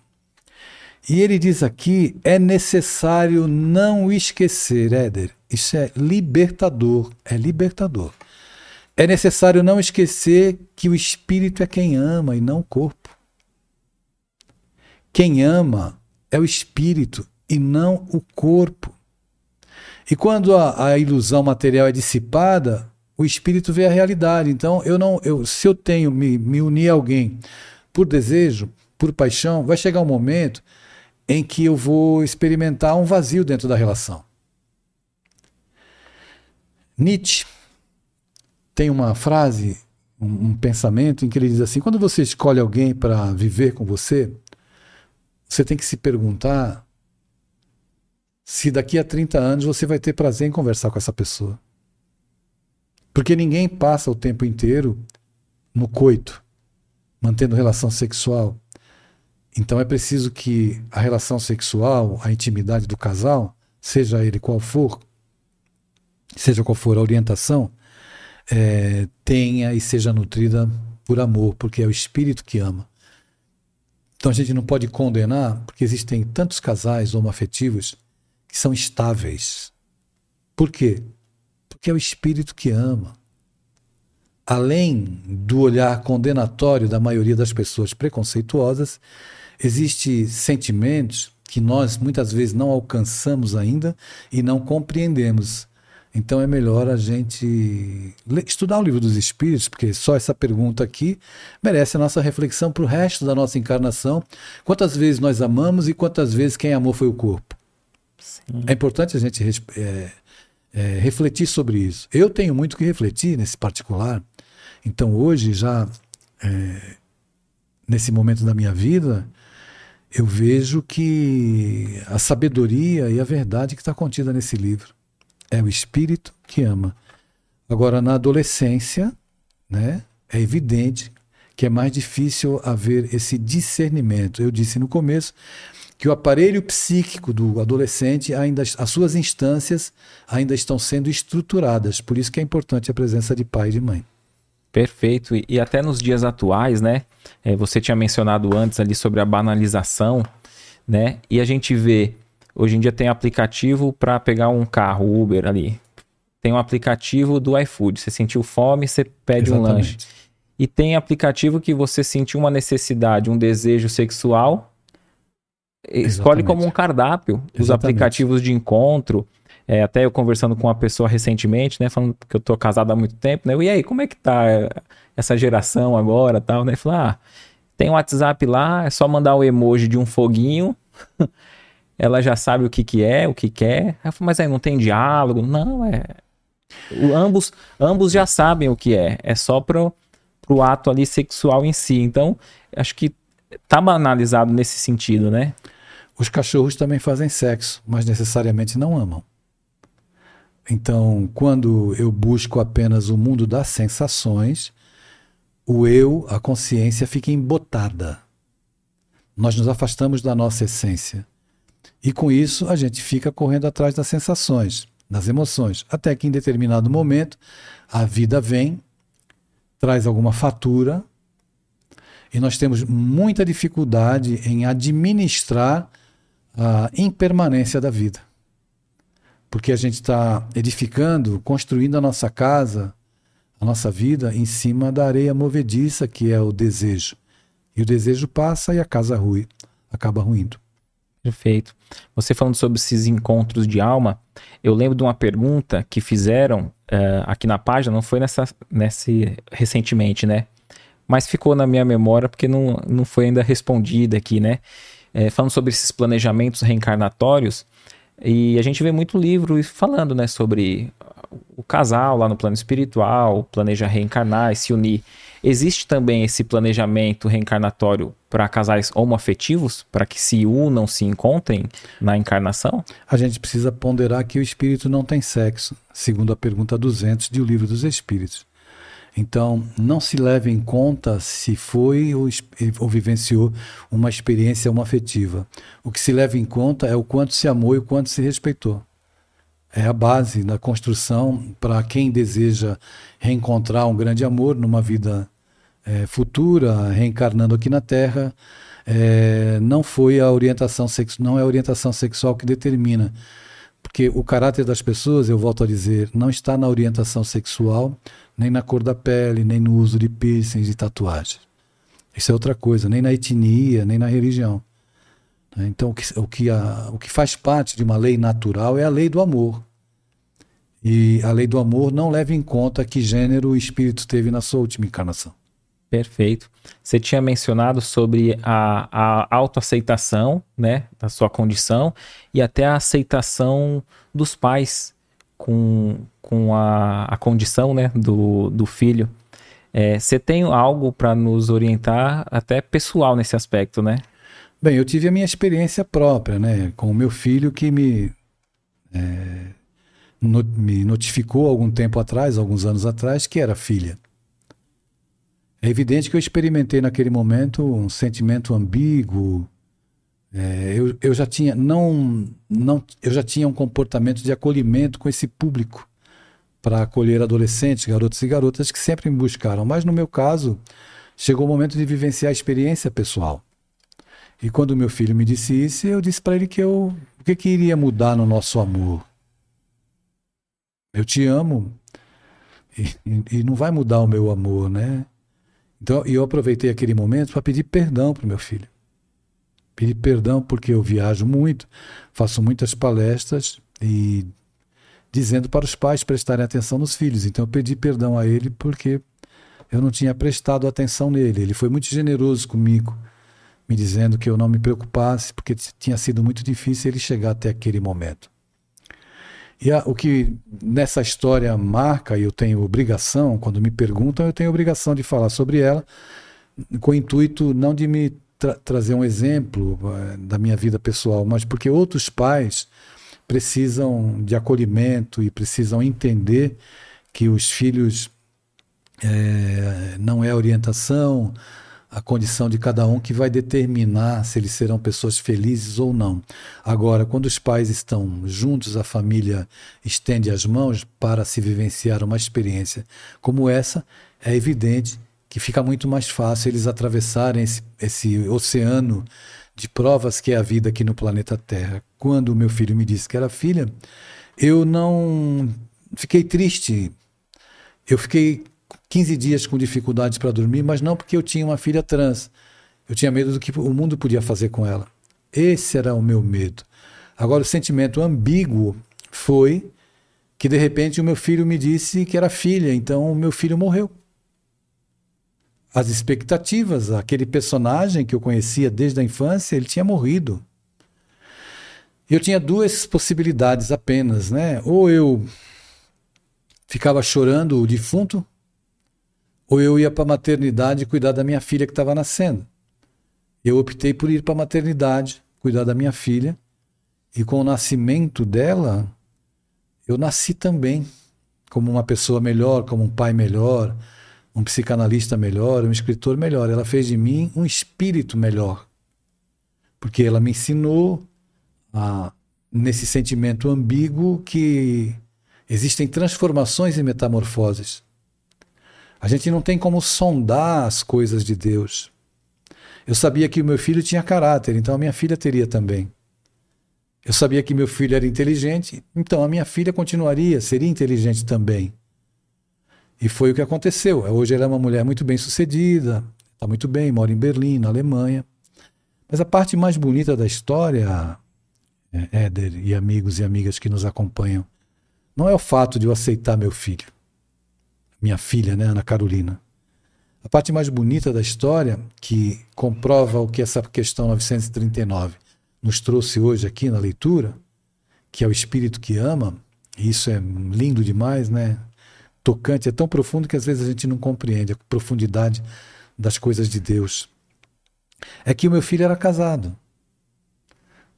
E ele diz aqui: é necessário não esquecer, Éder. Isso é libertador, é libertador. É necessário não esquecer que o espírito é quem ama e não o corpo. Quem ama é o espírito e não o corpo. E quando a, a ilusão material é dissipada, o espírito vê a realidade. Então, eu não, eu, se eu tenho me, me unir a alguém por desejo, por paixão, vai chegar um momento em que eu vou experimentar um vazio dentro da relação. Nietzsche tem uma frase, um, um pensamento em que ele diz assim: quando você escolhe alguém para viver com você, você tem que se perguntar se daqui a 30 anos você vai ter prazer em conversar com essa pessoa. Porque ninguém passa o tempo inteiro no coito, mantendo relação sexual. Então é preciso que a relação sexual, a intimidade do casal, seja ele qual for, seja qual for a orientação, é, tenha e seja nutrida por amor, porque é o espírito que ama. Então a gente não pode condenar, porque existem tantos casais homoafetivos que são estáveis. Por quê? Que é o espírito que ama. Além do olhar condenatório da maioria das pessoas preconceituosas, existem sentimentos que nós muitas vezes não alcançamos ainda e não compreendemos. Então é melhor a gente estudar o livro dos Espíritos, porque só essa pergunta aqui merece a nossa reflexão para o resto da nossa encarnação. Quantas vezes nós amamos e quantas vezes quem amou foi o corpo? Sim. É importante a gente é, é, refletir sobre isso. Eu tenho muito que refletir nesse particular. Então hoje já é, nesse momento da minha vida eu vejo que a sabedoria e a verdade que está contida nesse livro é o espírito que ama. Agora na adolescência, né, é evidente que é mais difícil haver esse discernimento. Eu disse no começo que o aparelho psíquico do adolescente ainda as suas instâncias ainda estão sendo estruturadas. Por isso que é importante a presença de pai e de mãe. Perfeito. E, até nos dias atuais, né? É, você tinha mencionado antes ali sobre a banalização, né? E a gente vê hoje em dia tem aplicativo para pegar um carro Uber ali. Tem um aplicativo do iFood. Você sentiu fome, você pede Exatamente. um lanche. E tem aplicativo que você sentiu uma necessidade, um desejo sexual, escolhe Exatamente. como um cardápio os Exatamente. aplicativos de encontro. É, até eu conversando com uma pessoa recentemente, né, falando que eu tô casado há muito tempo, né? E aí, como é que tá eh, essa geração agora, tal, né? Falou: "Ah, tem um WhatsApp lá, é só mandar o emoji de um foguinho. Ela já sabe o que que é, o que quer. Eu falei, mas aí não tem diálogo? Não, é o- ambos, ambos já sabem o que é. É só pro, pro ato ali sexual em si. Então, acho que tá banalizado nesse sentido, né? Os cachorros também fazem sexo, mas necessariamente não amam. Então, quando eu busco apenas o mundo das sensações, o eu, a consciência, fica embotada. Nós nos afastamos da nossa essência. E com isso, a gente fica correndo atrás das sensações, das emoções, até que em determinado momento a vida vem, traz alguma fatura, e nós temos muita dificuldade em administrar a impermanência da vida. Porque a gente está edificando, construindo a nossa casa, a nossa vida em cima da areia movediça que é o desejo. E o desejo passa e a casa rui, acaba ruindo. Perfeito. Você falando sobre esses encontros de alma, eu lembro de uma pergunta que fizeram eh, aqui na página, não foi nessa, nesse recentemente, né? Mas ficou na minha memória porque não, não foi ainda respondida aqui, né? Eh, falando sobre esses planejamentos reencarnatórios, e a gente vê muito livro falando, né, sobre o casal lá no plano espiritual, planeja reencarnar e se unir. Existe também esse planejamento reencarnatório para casais homoafetivos, para que se unam, se encontrem na encarnação? A gente precisa ponderar que o espírito não tem sexo, segundo a pergunta 200 de O Livro dos Espíritos. Então, não se leva em conta se foi ou, ou vivenciou uma experiência homoafetiva. O que se leva em conta é o quanto se amou e o quanto se respeitou. É a base da construção para quem deseja reencontrar um grande amor numa vida é, futura, reencarnando aqui na Terra. É, não foi a orientação sexual, não é a orientação sexual que determina, porque o caráter das pessoas, eu volto a dizer, não está na orientação sexual, nem na cor da pele, nem no uso de piercings e tatuagens. Isso é outra coisa, nem na etnia, nem na religião. Então, o que, o, que a, o que faz parte de uma lei natural é a lei do amor. E a lei do amor não leva em conta que gênero o espírito teve na sua última encarnação. Perfeito. Você tinha mencionado sobre a, a autoaceitação, né, da sua condição e até a aceitação dos pais com, com a, a condição, né, do, do filho. É, você tem algo para nos orientar, até pessoal nesse aspecto, né? Bem, eu tive a minha experiência própria, né, com o meu filho que me é, no, me notificou algum tempo atrás, alguns anos atrás, que era filha. É evidente que eu experimentei naquele momento um sentimento ambíguo. É, eu, eu já tinha não, não eu já tinha um comportamento de acolhimento com esse público para acolher adolescentes, garotos e garotas que sempre me buscaram. Mas no meu caso chegou o momento de vivenciar a experiência pessoal. E quando meu filho me disse isso, eu disse para ele que eu o que, que iria mudar no nosso amor. Eu te amo e, e, e não vai mudar o meu amor, né? Então, eu aproveitei aquele momento para pedir perdão para o meu filho. Pedir perdão porque eu viajo muito, faço muitas palestras e dizendo para os pais prestarem atenção nos filhos. Então, eu pedi perdão a ele porque eu não tinha prestado atenção nele. Ele foi muito generoso comigo, me dizendo que eu não me preocupasse porque tinha sido muito difícil ele chegar até aquele momento. E a, o que nessa história marca, e eu tenho obrigação, quando me perguntam, eu tenho obrigação de falar sobre ela, com o intuito não de me tra trazer um exemplo uh, da minha vida pessoal, mas porque outros pais precisam de acolhimento e precisam entender que os filhos é, não é orientação, a condição de cada um que vai determinar se eles serão pessoas felizes ou não. Agora, quando os pais estão juntos, a família estende as mãos para se vivenciar uma experiência como essa, é evidente que fica muito mais fácil eles atravessarem esse, esse oceano de provas que é a vida aqui no planeta Terra. Quando meu filho me disse que era filha, eu não fiquei triste. Eu fiquei 15 dias com dificuldades para dormir, mas não porque eu tinha uma filha trans. Eu tinha medo do que o mundo podia fazer com ela. Esse era o meu medo. Agora, o sentimento ambíguo foi que de repente o meu filho me disse que era filha, então o meu filho morreu. As expectativas, aquele personagem que eu conhecia desde a infância, ele tinha morrido. Eu tinha duas possibilidades apenas, né? Ou eu ficava chorando o defunto, ou eu ia para a maternidade cuidar da minha filha que estava nascendo. Eu optei por ir para a maternidade, cuidar da minha filha, e com o nascimento dela, eu nasci também como uma pessoa melhor, como um pai melhor, um psicanalista melhor, um escritor melhor. Ela fez de mim um espírito melhor. Porque ela me ensinou a, nesse sentimento ambíguo que existem transformações e metamorfoses. A gente não tem como sondar as coisas de Deus. Eu sabia que o meu filho tinha caráter, então a minha filha teria também. Eu sabia que meu filho era inteligente, então a minha filha continuaria, seria inteligente também. E foi o que aconteceu. Hoje ela é uma mulher muito bem sucedida, está muito bem, mora em Berlim, na Alemanha. Mas a parte mais bonita da história, é, Éder e amigos e amigas que nos acompanham, não é o fato de eu aceitar meu filho, minha filha, né, Ana Carolina. A parte mais bonita da história, que comprova o que essa questão 939 nos trouxe hoje aqui na leitura, que é o espírito que ama, e isso é lindo demais, né? Tocante, é tão profundo que às vezes a gente não compreende a profundidade das coisas de Deus. É que o meu filho era casado.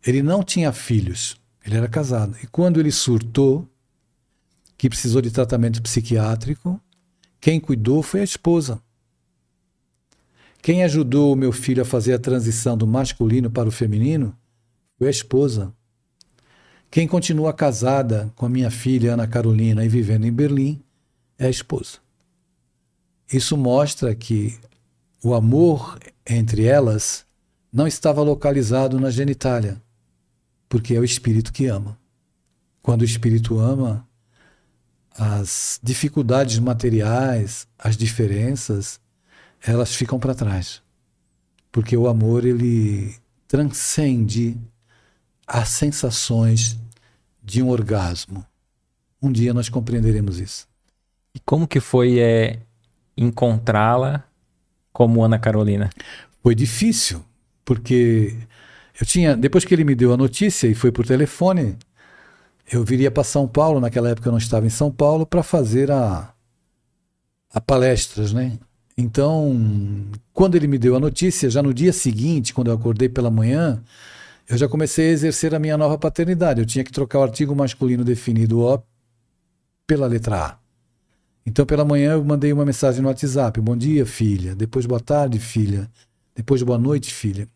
Ele não tinha filhos, ele era casado. E quando ele surtou, que precisou de tratamento psiquiátrico, quem cuidou foi a esposa. Quem ajudou o meu filho a fazer a transição do masculino para o feminino foi a esposa. Quem continua casada com a minha filha Ana Carolina e vivendo em Berlim é a esposa. Isso mostra que o amor entre elas não estava localizado na genitália, porque é o espírito que ama. Quando o espírito ama, as dificuldades materiais, as diferenças, elas ficam para trás. Porque o amor ele transcende as sensações de um orgasmo. Um dia nós compreenderemos isso. E como que foi é, encontrá-la como Ana Carolina? Foi difícil, porque eu tinha, depois que ele me deu a notícia e foi por telefone, eu viria para São Paulo, naquela época eu não estava em São Paulo, para fazer a, a palestras, né? Então, quando ele me deu a notícia, já no dia seguinte, quando eu acordei pela manhã, eu já comecei a exercer a minha nova paternidade. Eu tinha que trocar o artigo masculino definido O pela letra A. Então, pela manhã, eu mandei uma mensagem no WhatsApp: Bom dia, filha. Depois, boa tarde, filha. Depois, boa noite, filha.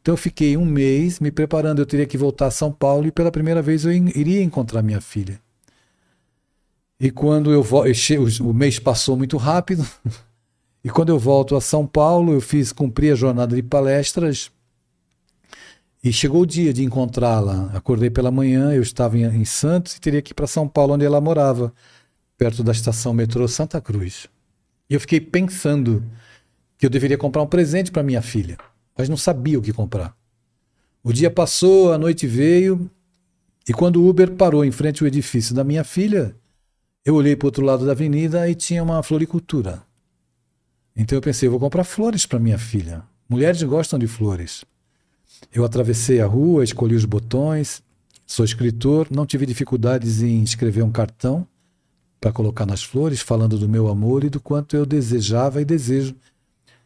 Então, eu fiquei um mês me preparando. Eu teria que voltar a São Paulo e, pela primeira vez, eu iria encontrar minha filha. E quando eu volto, o mês passou muito rápido. e quando eu volto a São Paulo, eu fiz cumprir a jornada de palestras e chegou o dia de encontrá-la. Acordei pela manhã, eu estava em, em Santos e teria que ir para São Paulo, onde ela morava, perto da estação metrô Santa Cruz. E eu fiquei pensando que eu deveria comprar um presente para minha filha, mas não sabia o que comprar. O dia passou, a noite veio, e quando o Uber parou em frente ao edifício da minha filha, eu olhei para o outro lado da avenida e tinha uma floricultura. Então eu pensei, vou comprar flores para minha filha. Mulheres gostam de flores. Eu atravessei a rua, escolhi os botões, sou escritor, não tive dificuldades em escrever um cartão para colocar nas flores, falando do meu amor e do quanto eu desejava e desejo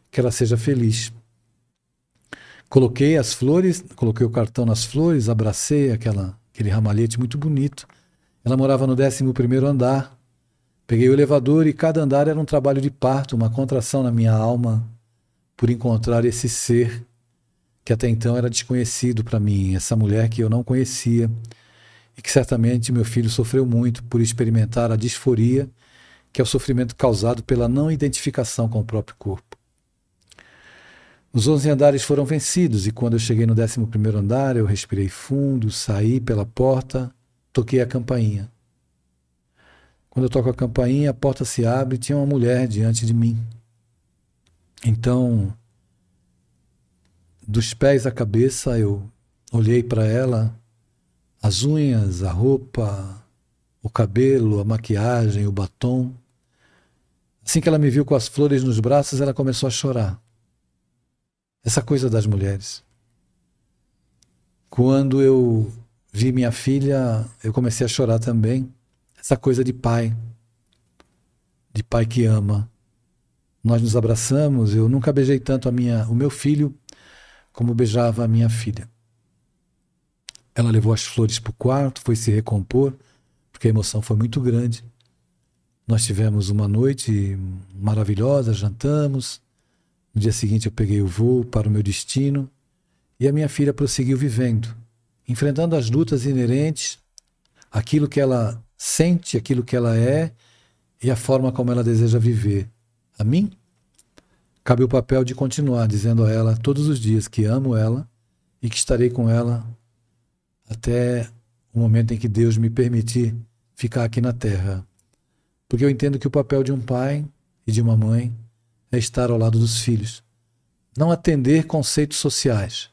que ela seja feliz. Coloquei as flores, coloquei o cartão nas flores, abracei aquela, aquele ramalhete muito bonito. Ela morava no 11 andar. Peguei o elevador e cada andar era um trabalho de parto, uma contração na minha alma por encontrar esse ser que até então era desconhecido para mim, essa mulher que eu não conhecia e que certamente meu filho sofreu muito por experimentar a disforia, que é o sofrimento causado pela não identificação com o próprio corpo. Os onze andares foram vencidos e quando eu cheguei no décimo primeiro andar, eu respirei fundo, saí pela porta, toquei a campainha. Quando eu toco a campainha, a porta se abre e tinha uma mulher diante de mim. Então, dos pés à cabeça, eu olhei para ela, as unhas, a roupa, o cabelo, a maquiagem, o batom. Assim que ela me viu com as flores nos braços, ela começou a chorar. Essa coisa das mulheres. Quando eu vi minha filha, eu comecei a chorar também. Essa coisa de pai, de pai que ama. Nós nos abraçamos, eu nunca beijei tanto a minha, o meu filho como beijava a minha filha. Ela levou as flores para o quarto, foi se recompor, porque a emoção foi muito grande. Nós tivemos uma noite maravilhosa, jantamos. No dia seguinte eu peguei o voo para o meu destino e a minha filha prosseguiu vivendo, enfrentando as lutas inerentes, aquilo que ela sente, aquilo que ela é e a forma como ela deseja viver. A mim, cabe o papel de continuar dizendo a ela todos os dias que amo ela e que estarei com ela até o momento em que Deus me permitir ficar aqui na terra. Porque eu entendo que o papel de um pai e de uma mãe é estar ao lado dos filhos. Não atender conceitos sociais.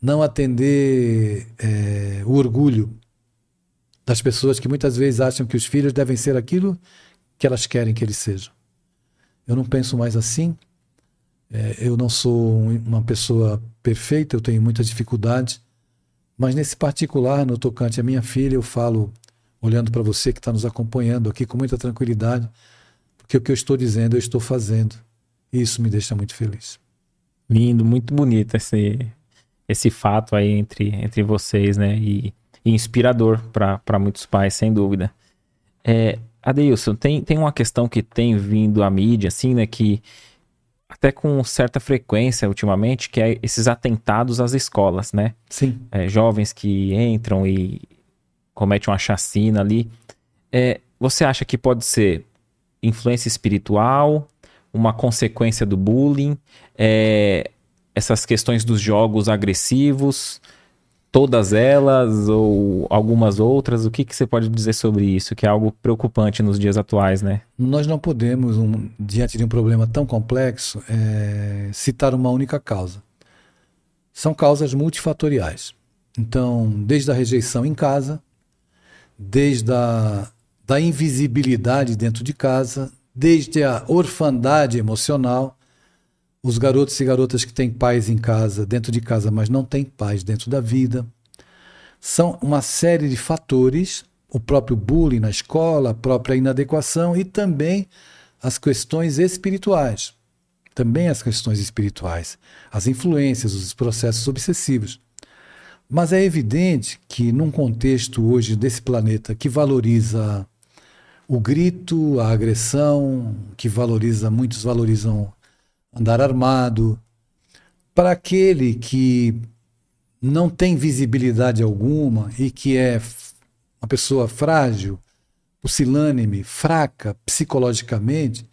Não atender é, o orgulho das pessoas que muitas vezes acham que os filhos devem ser aquilo que elas querem que eles sejam. Eu não penso mais assim. É, eu não sou uma pessoa perfeita, eu tenho muitas dificuldades. Mas nesse particular, no tocante à minha filha, eu falo, olhando para você que está nos acompanhando aqui com muita tranquilidade, porque o que eu estou dizendo, eu estou fazendo. E isso me deixa muito feliz. Lindo, muito bonito esse, esse fato aí entre, entre vocês, né? E, e inspirador para muitos pais, sem dúvida. É, Adeilson, tem, tem uma questão que tem vindo à mídia, assim, né? Que até com certa frequência ultimamente, que é esses atentados às escolas, né? Sim. É, jovens que entram e cometem uma chacina ali. É, você acha que pode ser influência espiritual, uma consequência do bullying, é, essas questões dos jogos agressivos? Todas elas ou algumas outras? O que, que você pode dizer sobre isso, que é algo preocupante nos dias atuais, né? Nós não podemos, um, diante de um problema tão complexo, é, citar uma única causa. São causas multifatoriais. Então, desde a rejeição em casa, desde a da invisibilidade dentro de casa, desde a orfandade emocional, os garotos e garotas que têm pais em casa, dentro de casa, mas não têm pais dentro da vida. São uma série de fatores, o próprio bullying na escola, a própria inadequação e também as questões espirituais. Também as questões espirituais, as influências, os processos obsessivos. Mas é evidente que num contexto hoje desse planeta que valoriza o grito, a agressão, que valoriza, muitos valorizam andar armado. Para aquele que não tem visibilidade alguma e que é uma pessoa frágil, pusilânime, fraca psicologicamente,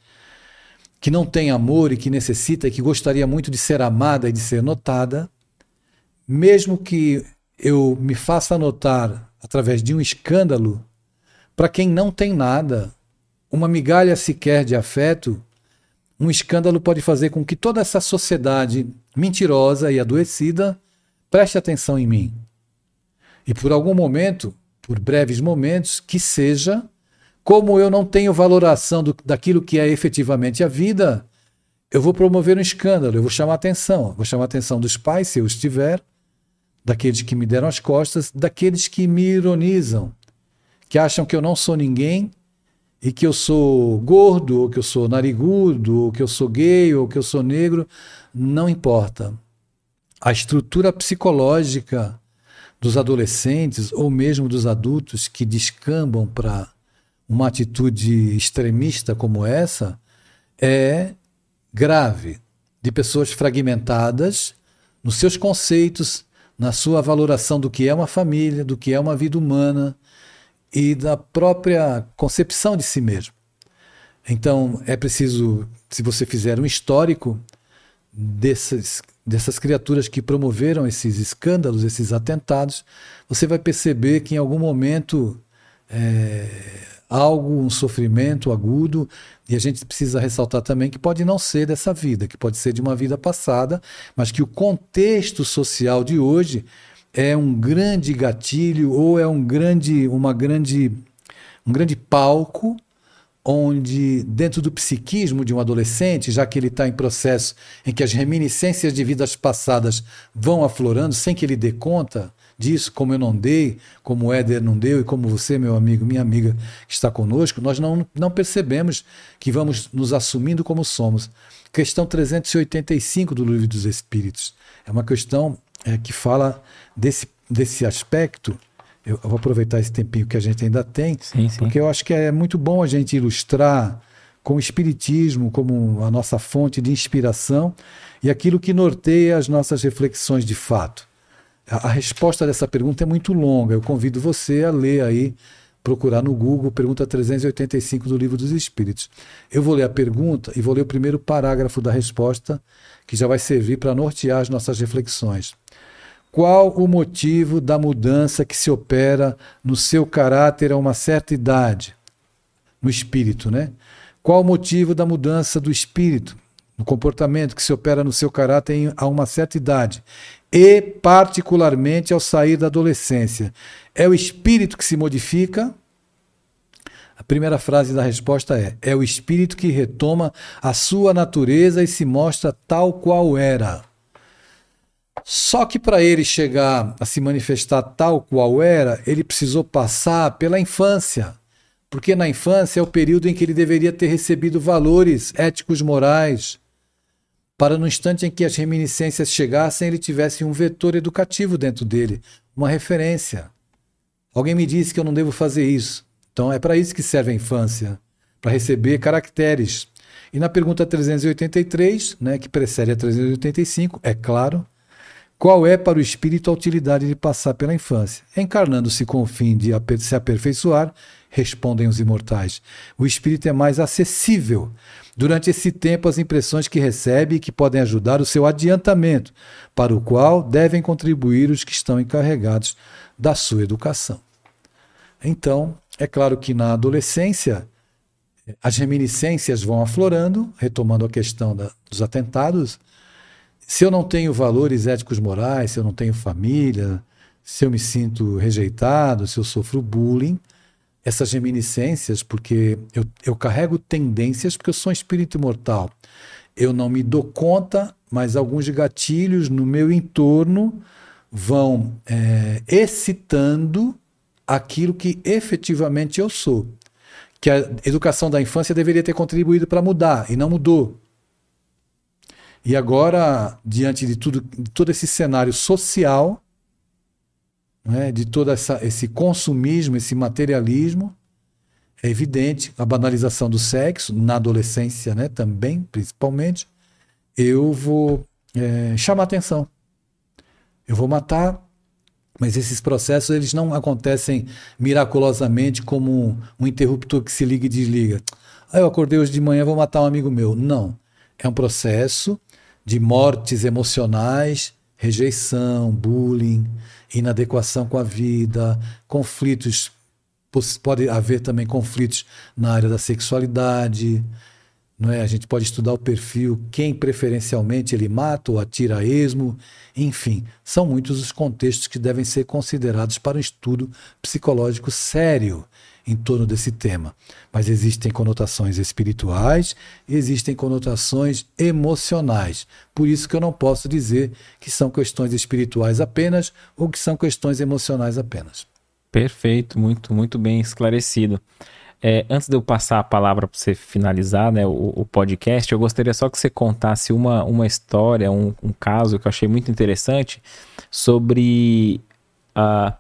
que não tem amor e que necessita e que gostaria muito de ser amada e de ser notada, mesmo que eu me faça notar através de um escândalo, para quem não tem nada, uma migalha sequer de afeto, um escândalo pode fazer com que toda essa sociedade mentirosa e adoecida preste atenção em mim. E por algum momento, por breves momentos, que seja, como eu não tenho valoração do, daquilo que é efetivamente a vida, eu vou promover um escândalo, eu vou chamar atenção. Vou chamar atenção dos pais, se eu estiver, daqueles que me deram as costas, daqueles que me ironizam, que acham que eu não sou ninguém e que eu sou gordo, ou que eu sou narigudo, ou que eu sou gay, ou que eu sou negro, não importa. A estrutura psicológica dos adolescentes ou mesmo dos adultos que descambam para uma atitude extremista como essa é grave, de pessoas fragmentadas nos seus conceitos, na sua valoração do que é uma família, do que é uma vida humana, e da própria concepção de si mesmo. Então, é preciso, se você fizer um histórico dessas, dessas criaturas que promoveram esses escândalos, esses atentados, você vai perceber que em algum momento é, algo, um sofrimento agudo, e a gente precisa ressaltar também que pode não ser dessa vida, que pode ser de uma vida passada, mas que o contexto social de hoje é um grande gatilho ou é um grande, uma grande, um grande palco onde, dentro do psiquismo de um adolescente, já que ele está em processo em que as reminiscências de vidas passadas vão aflorando sem que ele dê conta disso, como eu não dei, como o Éder não deu e como você, meu amigo, minha amiga, que está conosco, nós não, não percebemos que vamos nos assumindo como somos. Questão 385 do Livro dos Espíritos. É uma questão é, que fala desse, desse aspecto eu, vou aproveitar esse tempinho que a gente ainda tem, sim, sim. porque eu acho que é muito bom a gente ilustrar com o Espiritismo como a nossa fonte de inspiração e aquilo que norteia as nossas reflexões de fato. A, a resposta dessa pergunta é muito longa, eu convido você a ler aí, procurar no Google, pergunta 385 do Livro dos Espíritos. Eu vou ler a pergunta e vou ler o primeiro parágrafo da resposta, que já vai servir para nortear as nossas reflexões. Qual o motivo da mudança que se opera no seu caráter a uma certa idade? No espírito, né? Qual o motivo da mudança do espírito, no comportamento que se opera no seu caráter a uma certa idade? E, particularmente, ao sair da adolescência? É o espírito que se modifica? A primeira frase da resposta é: é o espírito que retoma a sua natureza e se mostra tal qual era. Só que para ele chegar a se manifestar tal qual era, ele precisou passar pela infância. Porque na infância é o período em que ele deveria ter recebido valores éticos morais, para no instante em que as reminiscências chegassem, ele tivesse um vetor educativo dentro dele, uma referência. Alguém me disse que eu não devo fazer isso. Então é para isso que serve a infância, para receber caracteres. E na pergunta 383, né, que precede a 385, é claro, qual é para o espírito a utilidade de passar pela infância? Encarnando-se com o fim de se aperfeiçoar, respondem os imortais. O espírito é mais acessível. Durante esse tempo, as impressões que recebe e que podem ajudar o seu adiantamento, para o qual devem contribuir os que estão encarregados da sua educação. Então, é claro que na adolescência, as reminiscências vão aflorando, retomando a questão da, dos atentados, se eu não tenho valores éticos morais, se eu não tenho família, se eu me sinto rejeitado, se eu sofro bullying, essas reminiscências, porque eu, eu carrego tendências, porque eu sou um espírito imortal. Eu não me dou conta, mas alguns gatilhos no meu entorno vão é, excitando aquilo que efetivamente eu sou. Que a educação da infância deveria ter contribuído para mudar, e não mudou. E agora, diante de tudo, de todo esse cenário social, né, de todo essa, esse consumismo, esse materialismo, é evidente a banalização do sexo, na adolescência né, também, principalmente, eu vou é, chamar atenção. Eu vou matar, mas esses processos eles não acontecem miraculosamente como um, interruptor que se liga e desliga. Ah, eu acordei hoje de manhã, vou matar um amigo meu. Não. É um processo de mortes emocionais, rejeição, bullying, inadequação com a vida, conflitos. Pode haver também conflitos na área da sexualidade. Não é? A gente pode estudar o perfil, quem preferencialmente ele mata ou atira a esmo. Enfim, são muitos os contextos que devem ser considerados para um estudo psicológico sério em torno desse tema. Mas existem conotações espirituais existem conotações emocionais. Por isso que eu não posso dizer que são questões espirituais apenas ou que são questões emocionais apenas. Perfeito, muito, muito bem esclarecido. É, antes de eu passar a palavra para você finalizar né, o, o, podcast, eu gostaria só que você contasse uma, uma história, um, um caso que eu achei muito interessante sobre a,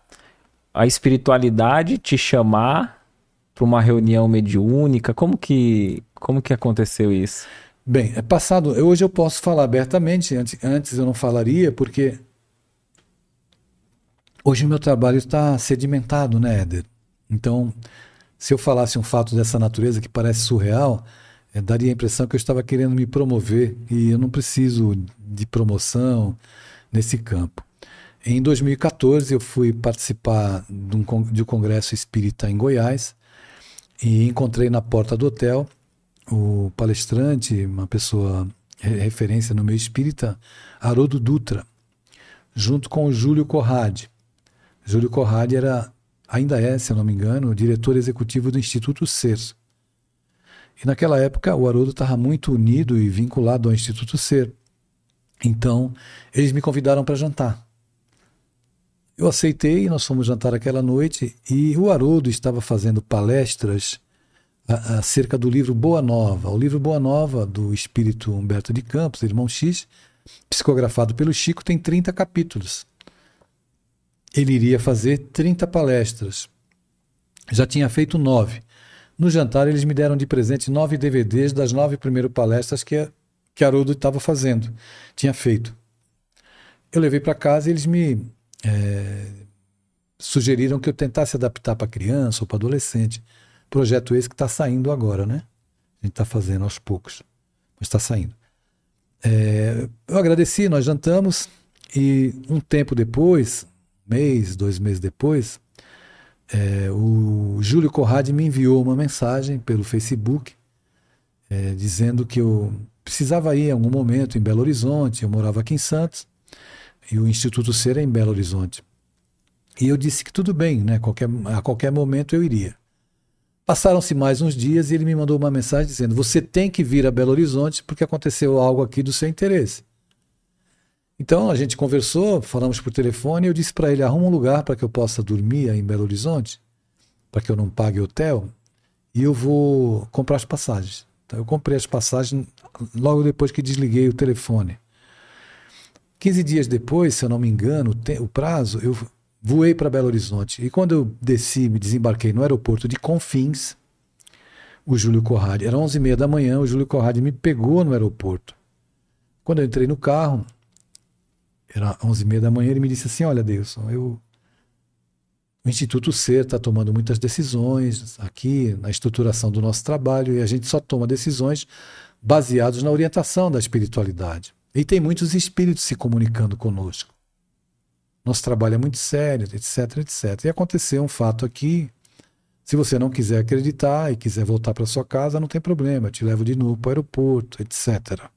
a espiritualidade te chamar para uma reunião mediúnica? Como que, como que aconteceu isso? Bem, é passado. Hoje eu posso falar abertamente, antes, antes eu não falaria, porque hoje o meu trabalho está sedimentado, né, Éder? Então, se eu falasse um fato dessa natureza que parece surreal, é, daria a impressão que eu estava querendo me promover e eu não preciso de promoção nesse campo. Em 2014 eu fui participar de um, de um congresso espírita em Goiás e encontrei na porta do hotel o palestrante, uma pessoa referência no meio espírita, Haroldo Dutra, junto com o Júlio Corrade. Júlio Corrade era, ainda é, se eu não me engano, o diretor executivo do Instituto Ser. E naquela época o Haroldo estava muito unido e vinculado ao Instituto Ser. Então, eles me convidaram para jantar. Eu aceitei, nós fomos jantar aquela noite e o Haroldo estava fazendo palestras acerca do livro Boa Nova. O livro Boa Nova, do espírito Humberto de Campos, irmão X, psicografado pelo Chico, tem 30 capítulos. Ele iria fazer 30 palestras. Já tinha feito nove. No jantar, eles me deram de presente nove DVDs das nove primeiras palestras que, que Haroldo estava fazendo, tinha feito. Eu levei para casa e eles me é, sugeriram que eu tentasse adaptar para criança ou para adolescente. Projeto esse que está saindo agora, né? A gente está fazendo aos poucos, mas está saindo. É, eu agradeci, nós jantamos e um tempo depois, mês, dois meses depois, é, o Júlio Corrade me enviou uma mensagem pelo Facebook é, dizendo que eu precisava ir em algum momento em Belo Horizonte, eu morava aqui em Santos, e o Instituto Ser em Belo Horizonte. E eu disse que tudo bem, né? Qualquer, a qualquer momento eu iria. Passaram-se mais uns dias e ele me mandou uma mensagem dizendo: Você tem que vir a Belo Horizonte porque aconteceu algo aqui do seu interesse. Então a gente conversou, falamos por telefone e eu disse para ele: arruma um lugar para que eu possa dormir em Belo Horizonte, para que eu não pague hotel, e eu vou comprar as passagens. Então eu comprei as passagens logo depois que desliguei o telefone. 15 dias depois, se eu não me engano, o prazo, eu voei para Belo Horizonte. E quando eu desci, me desembarquei no aeroporto de Confins, o Júlio Corrade, era 11h30 da manhã, o Júlio Corrade me pegou no aeroporto. Quando eu entrei no carro, era 11h30 da manhã, ele me disse assim, olha, Deilson, eu... O Instituto Ser está tomando muitas decisões aqui na estruturação do nosso trabalho e a gente só toma decisões baseadas na orientação da espiritualidade. E tem muitos espíritos se comunicando conosco. Nosso trabalho é muito sério, etc, etc. E aconteceu um fato aqui. Se você não quiser acreditar e quiser voltar para sua casa, não tem problema, eu te levo de novo para o aeroporto, etc.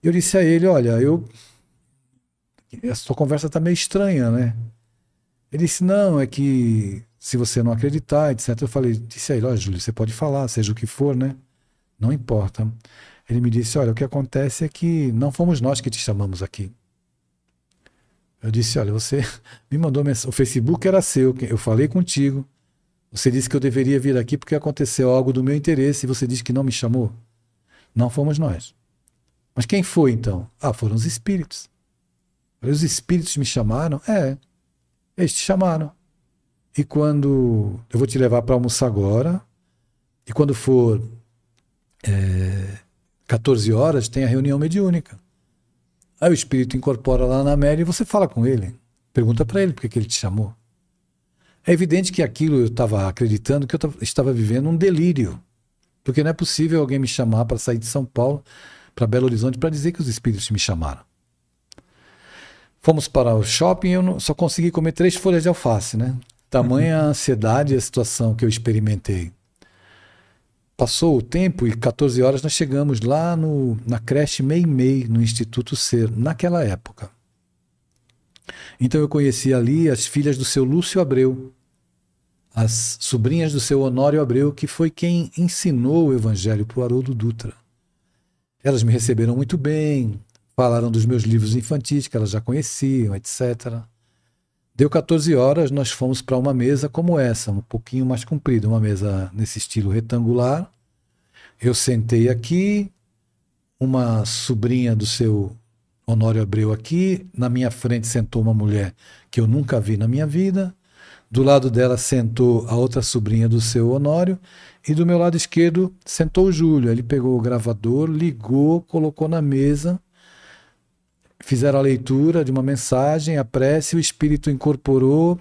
Eu disse a ele: Olha, eu. A sua conversa está meio estranha, né? Ele disse: Não, é que se você não acreditar, etc. Eu falei: Disse a ele: Olha, Júlio, você pode falar, seja o que for, né? Não importa. Ele me disse: Olha, o que acontece é que não fomos nós que te chamamos aqui. Eu disse: Olha, você me mandou mensagem. O Facebook era seu, eu falei contigo. Você disse que eu deveria vir aqui porque aconteceu algo do meu interesse e você disse que não me chamou. Não fomos nós. Mas quem foi então? Ah, foram os espíritos. Os espíritos me chamaram? É, eles te chamaram. E quando. Eu vou te levar para almoçar agora. E quando for. É, 14 horas tem a reunião mediúnica. Aí o espírito incorpora lá na Mary e você fala com ele. Pergunta para ele por que ele te chamou. É evidente que aquilo eu estava acreditando que eu estava vivendo um delírio. Porque não é possível alguém me chamar para sair de São Paulo para Belo Horizonte para dizer que os espíritos me chamaram. Fomos para o shopping e eu só consegui comer três folhas de alface, né? Tamanha a ansiedade e a situação que eu experimentei. Passou o tempo e 14 horas nós chegamos lá no, na creche Meimei, no Instituto Ser, naquela época. Então eu conheci ali as filhas do seu Lúcio Abreu, as sobrinhas do seu Honório Abreu, que foi quem ensinou o Evangelho para o Haroldo Dutra. Elas me receberam muito bem, falaram dos meus livros infantis que elas já conheciam, etc. Deu 14 horas, nós fomos para uma mesa como essa, um pouquinho mais comprida, uma mesa nesse estilo retangular. Eu sentei aqui, uma sobrinha do seu Honório Abreu aqui, na minha frente sentou uma mulher que eu nunca vi na minha vida. Do lado dela sentou a outra sobrinha do seu Honório e do meu lado esquerdo sentou o Júlio. Ele pegou o gravador, ligou, colocou na mesa fizeram a leitura de uma mensagem, a prece, o Espírito incorporou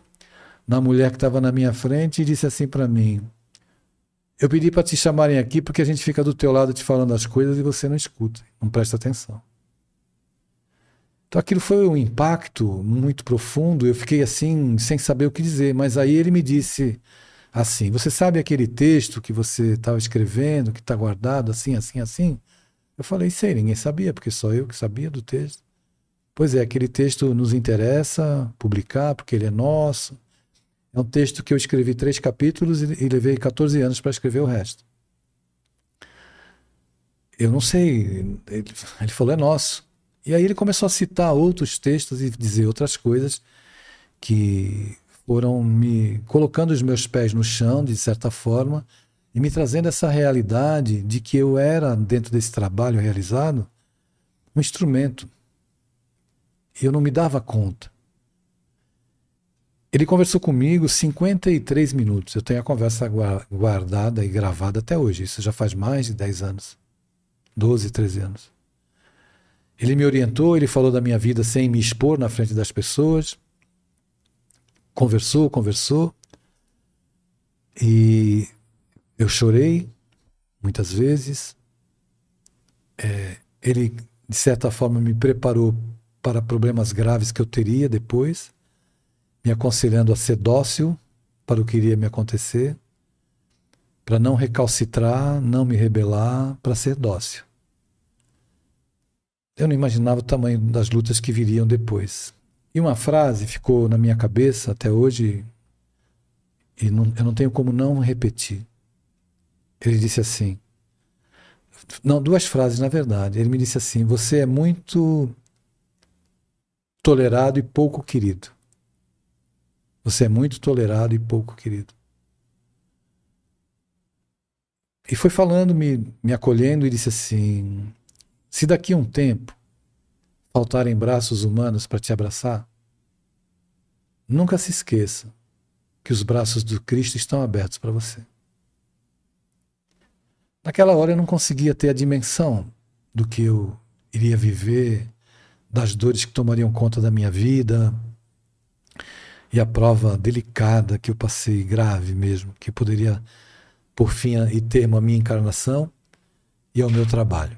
na mulher que estava na minha frente e disse assim para mim: Eu pedi para te chamarem aqui porque a gente fica do teu lado te falando as coisas e você não escuta, não presta atenção. Então aquilo foi um impacto muito profundo. Eu fiquei assim, sem saber o que dizer. Mas aí ele me disse assim: Você sabe aquele texto que você estava escrevendo, que está guardado assim, assim, assim? Eu falei: Sei, ninguém sabia, porque só eu que sabia do texto. Pois é, aquele texto nos interessa publicar, porque ele é nosso. É um texto que eu escrevi três capítulos e, e levei 14 anos para escrever o resto. Eu não sei. Ele, ele falou: É nosso. E aí ele começou a citar outros textos e dizer outras coisas que foram me colocando os meus pés no chão, de certa forma, e me trazendo essa realidade de que eu era, dentro desse trabalho realizado, um instrumento. E eu não me dava conta. Ele conversou comigo 53 minutos. Eu tenho a conversa guardada e gravada até hoje. Isso já faz mais de 10 anos. 12, 13 anos. Ele me orientou, ele falou da minha vida sem me expor na frente das pessoas conversou, conversou. E eu chorei muitas vezes. É, ele, de certa forma, me preparou para problemas graves que eu teria depois, me aconselhando a ser dócil para o que iria me acontecer, para não recalcitrar, não me rebelar, para ser dócil. Eu não imaginava o tamanho das lutas que viriam depois. E uma frase ficou na minha cabeça até hoje e não, eu não tenho como não repetir. Ele disse assim: não, duas frases na verdade. Ele me disse assim: Você é muito tolerado e pouco querido. Você é muito tolerado e pouco querido. E foi falando, me, me acolhendo e disse assim: Se daqui a um tempo faltarem braços humanos para te abraçar, nunca se esqueça que os braços do Cristo estão abertos para você. Naquela hora eu não conseguia ter a dimensão do que eu iria viver, das dores que tomariam conta da minha vida e a prova delicada que eu passei, grave mesmo, que poderia por fim e termo a minha encarnação e ao meu trabalho.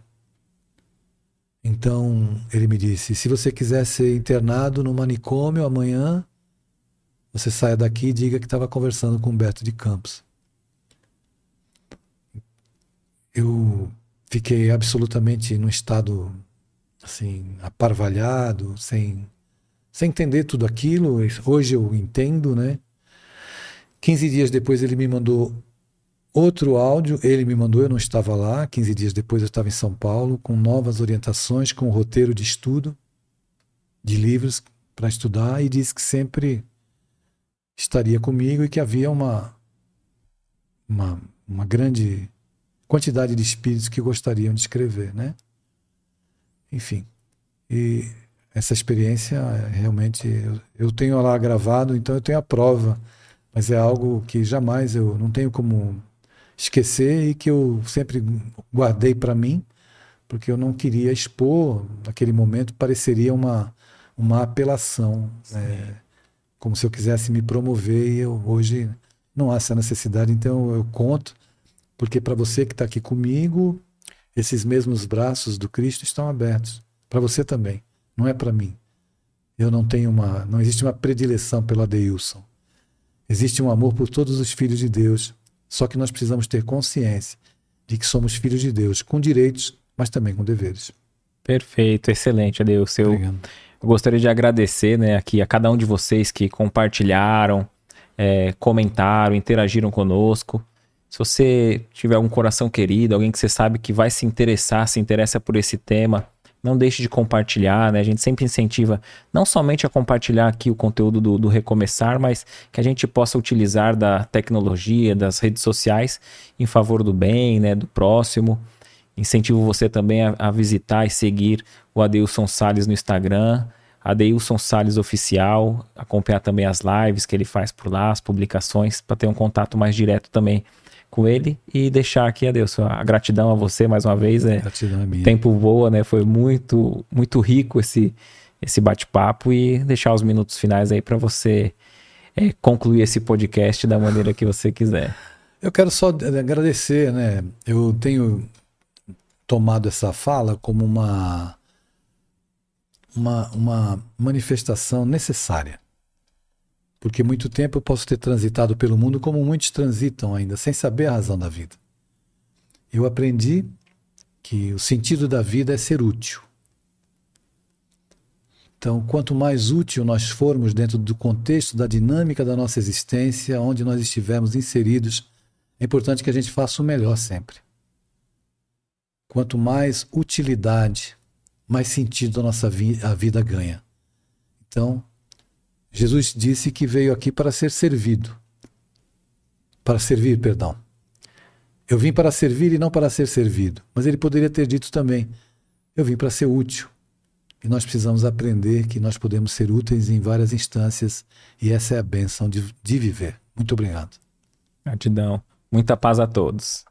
Então ele me disse: se você quiser ser internado no manicômio amanhã, você saia daqui e diga que estava conversando com Humberto de Campos. Eu fiquei absolutamente num estado assim aparvalhado, sem sem entender tudo aquilo. Hoje eu entendo, né? 15 dias depois ele me mandou Outro áudio, ele me mandou, eu não estava lá, 15 dias depois eu estava em São Paulo, com novas orientações, com um roteiro de estudo, de livros para estudar, e disse que sempre estaria comigo e que havia uma, uma, uma grande quantidade de espíritos que gostariam de escrever, né? Enfim, e essa experiência realmente eu, eu tenho lá gravado, então eu tenho a prova, mas é algo que jamais eu não tenho como esquecer e que eu sempre guardei para mim, porque eu não queria expor, naquele momento pareceria uma, uma apelação, né? como se eu quisesse me promover e eu hoje não há essa necessidade, então eu conto, porque para você que está aqui comigo, esses mesmos braços do Cristo estão abertos, para você também, não é para mim. Eu não tenho uma, não existe uma predileção pelo Adeilson. Existe um amor por todos os filhos de Deus só que nós precisamos ter consciência de que somos filhos de Deus, com direitos, mas também com deveres. Perfeito, excelente, Adeus. Eu, eu gostaria de agradecer né, aqui a cada um de vocês que compartilharam, é, comentaram, interagiram conosco. Se você tiver um coração querido, alguém que você sabe que vai se interessar, se interessa por esse tema, não deixe de compartilhar, né? A gente sempre incentiva não somente a compartilhar aqui o conteúdo do, do Recomeçar, mas que a gente possa utilizar da tecnologia, das redes sociais em favor do bem, né? Do próximo. Incentivo você também a, a visitar e seguir o Adeilson Sales no Instagram, Adeilson Sales Oficial, acompanhar também as lives que ele faz por lá, as publicações, para ter um contato mais direto também com ele e deixar aqui, adeus, a gratidão a você mais uma vez. É, gratidão é minha. Tempo voa, né? Foi muito, muito rico esse, esse bate-papo e deixar os minutos finais aí para você é, concluir esse podcast da maneira que você quiser. Eu quero só agradecer, né? Eu tenho tomado essa fala como uma uma, uma manifestação necessária. Porque muito tempo eu posso ter transitado pelo mundo como muitos transitam ainda, sem saber a razão da vida. Eu aprendi que o sentido da vida é ser útil. Então, quanto mais útil nós formos dentro do contexto da dinâmica da nossa existência, onde nós estivermos inseridos, é importante que a gente faça o melhor sempre. Quanto mais utilidade, mais sentido a nossa vi a vida ganha. Então, Jesus disse que veio aqui para ser servido. Para servir, perdão. Eu vim para servir e não para ser servido. Mas ele poderia ter dito também: eu vim para ser útil. E nós precisamos aprender que nós podemos ser úteis em várias instâncias e essa é a benção de, de viver. Muito obrigado. Gratidão. Muita paz a todos.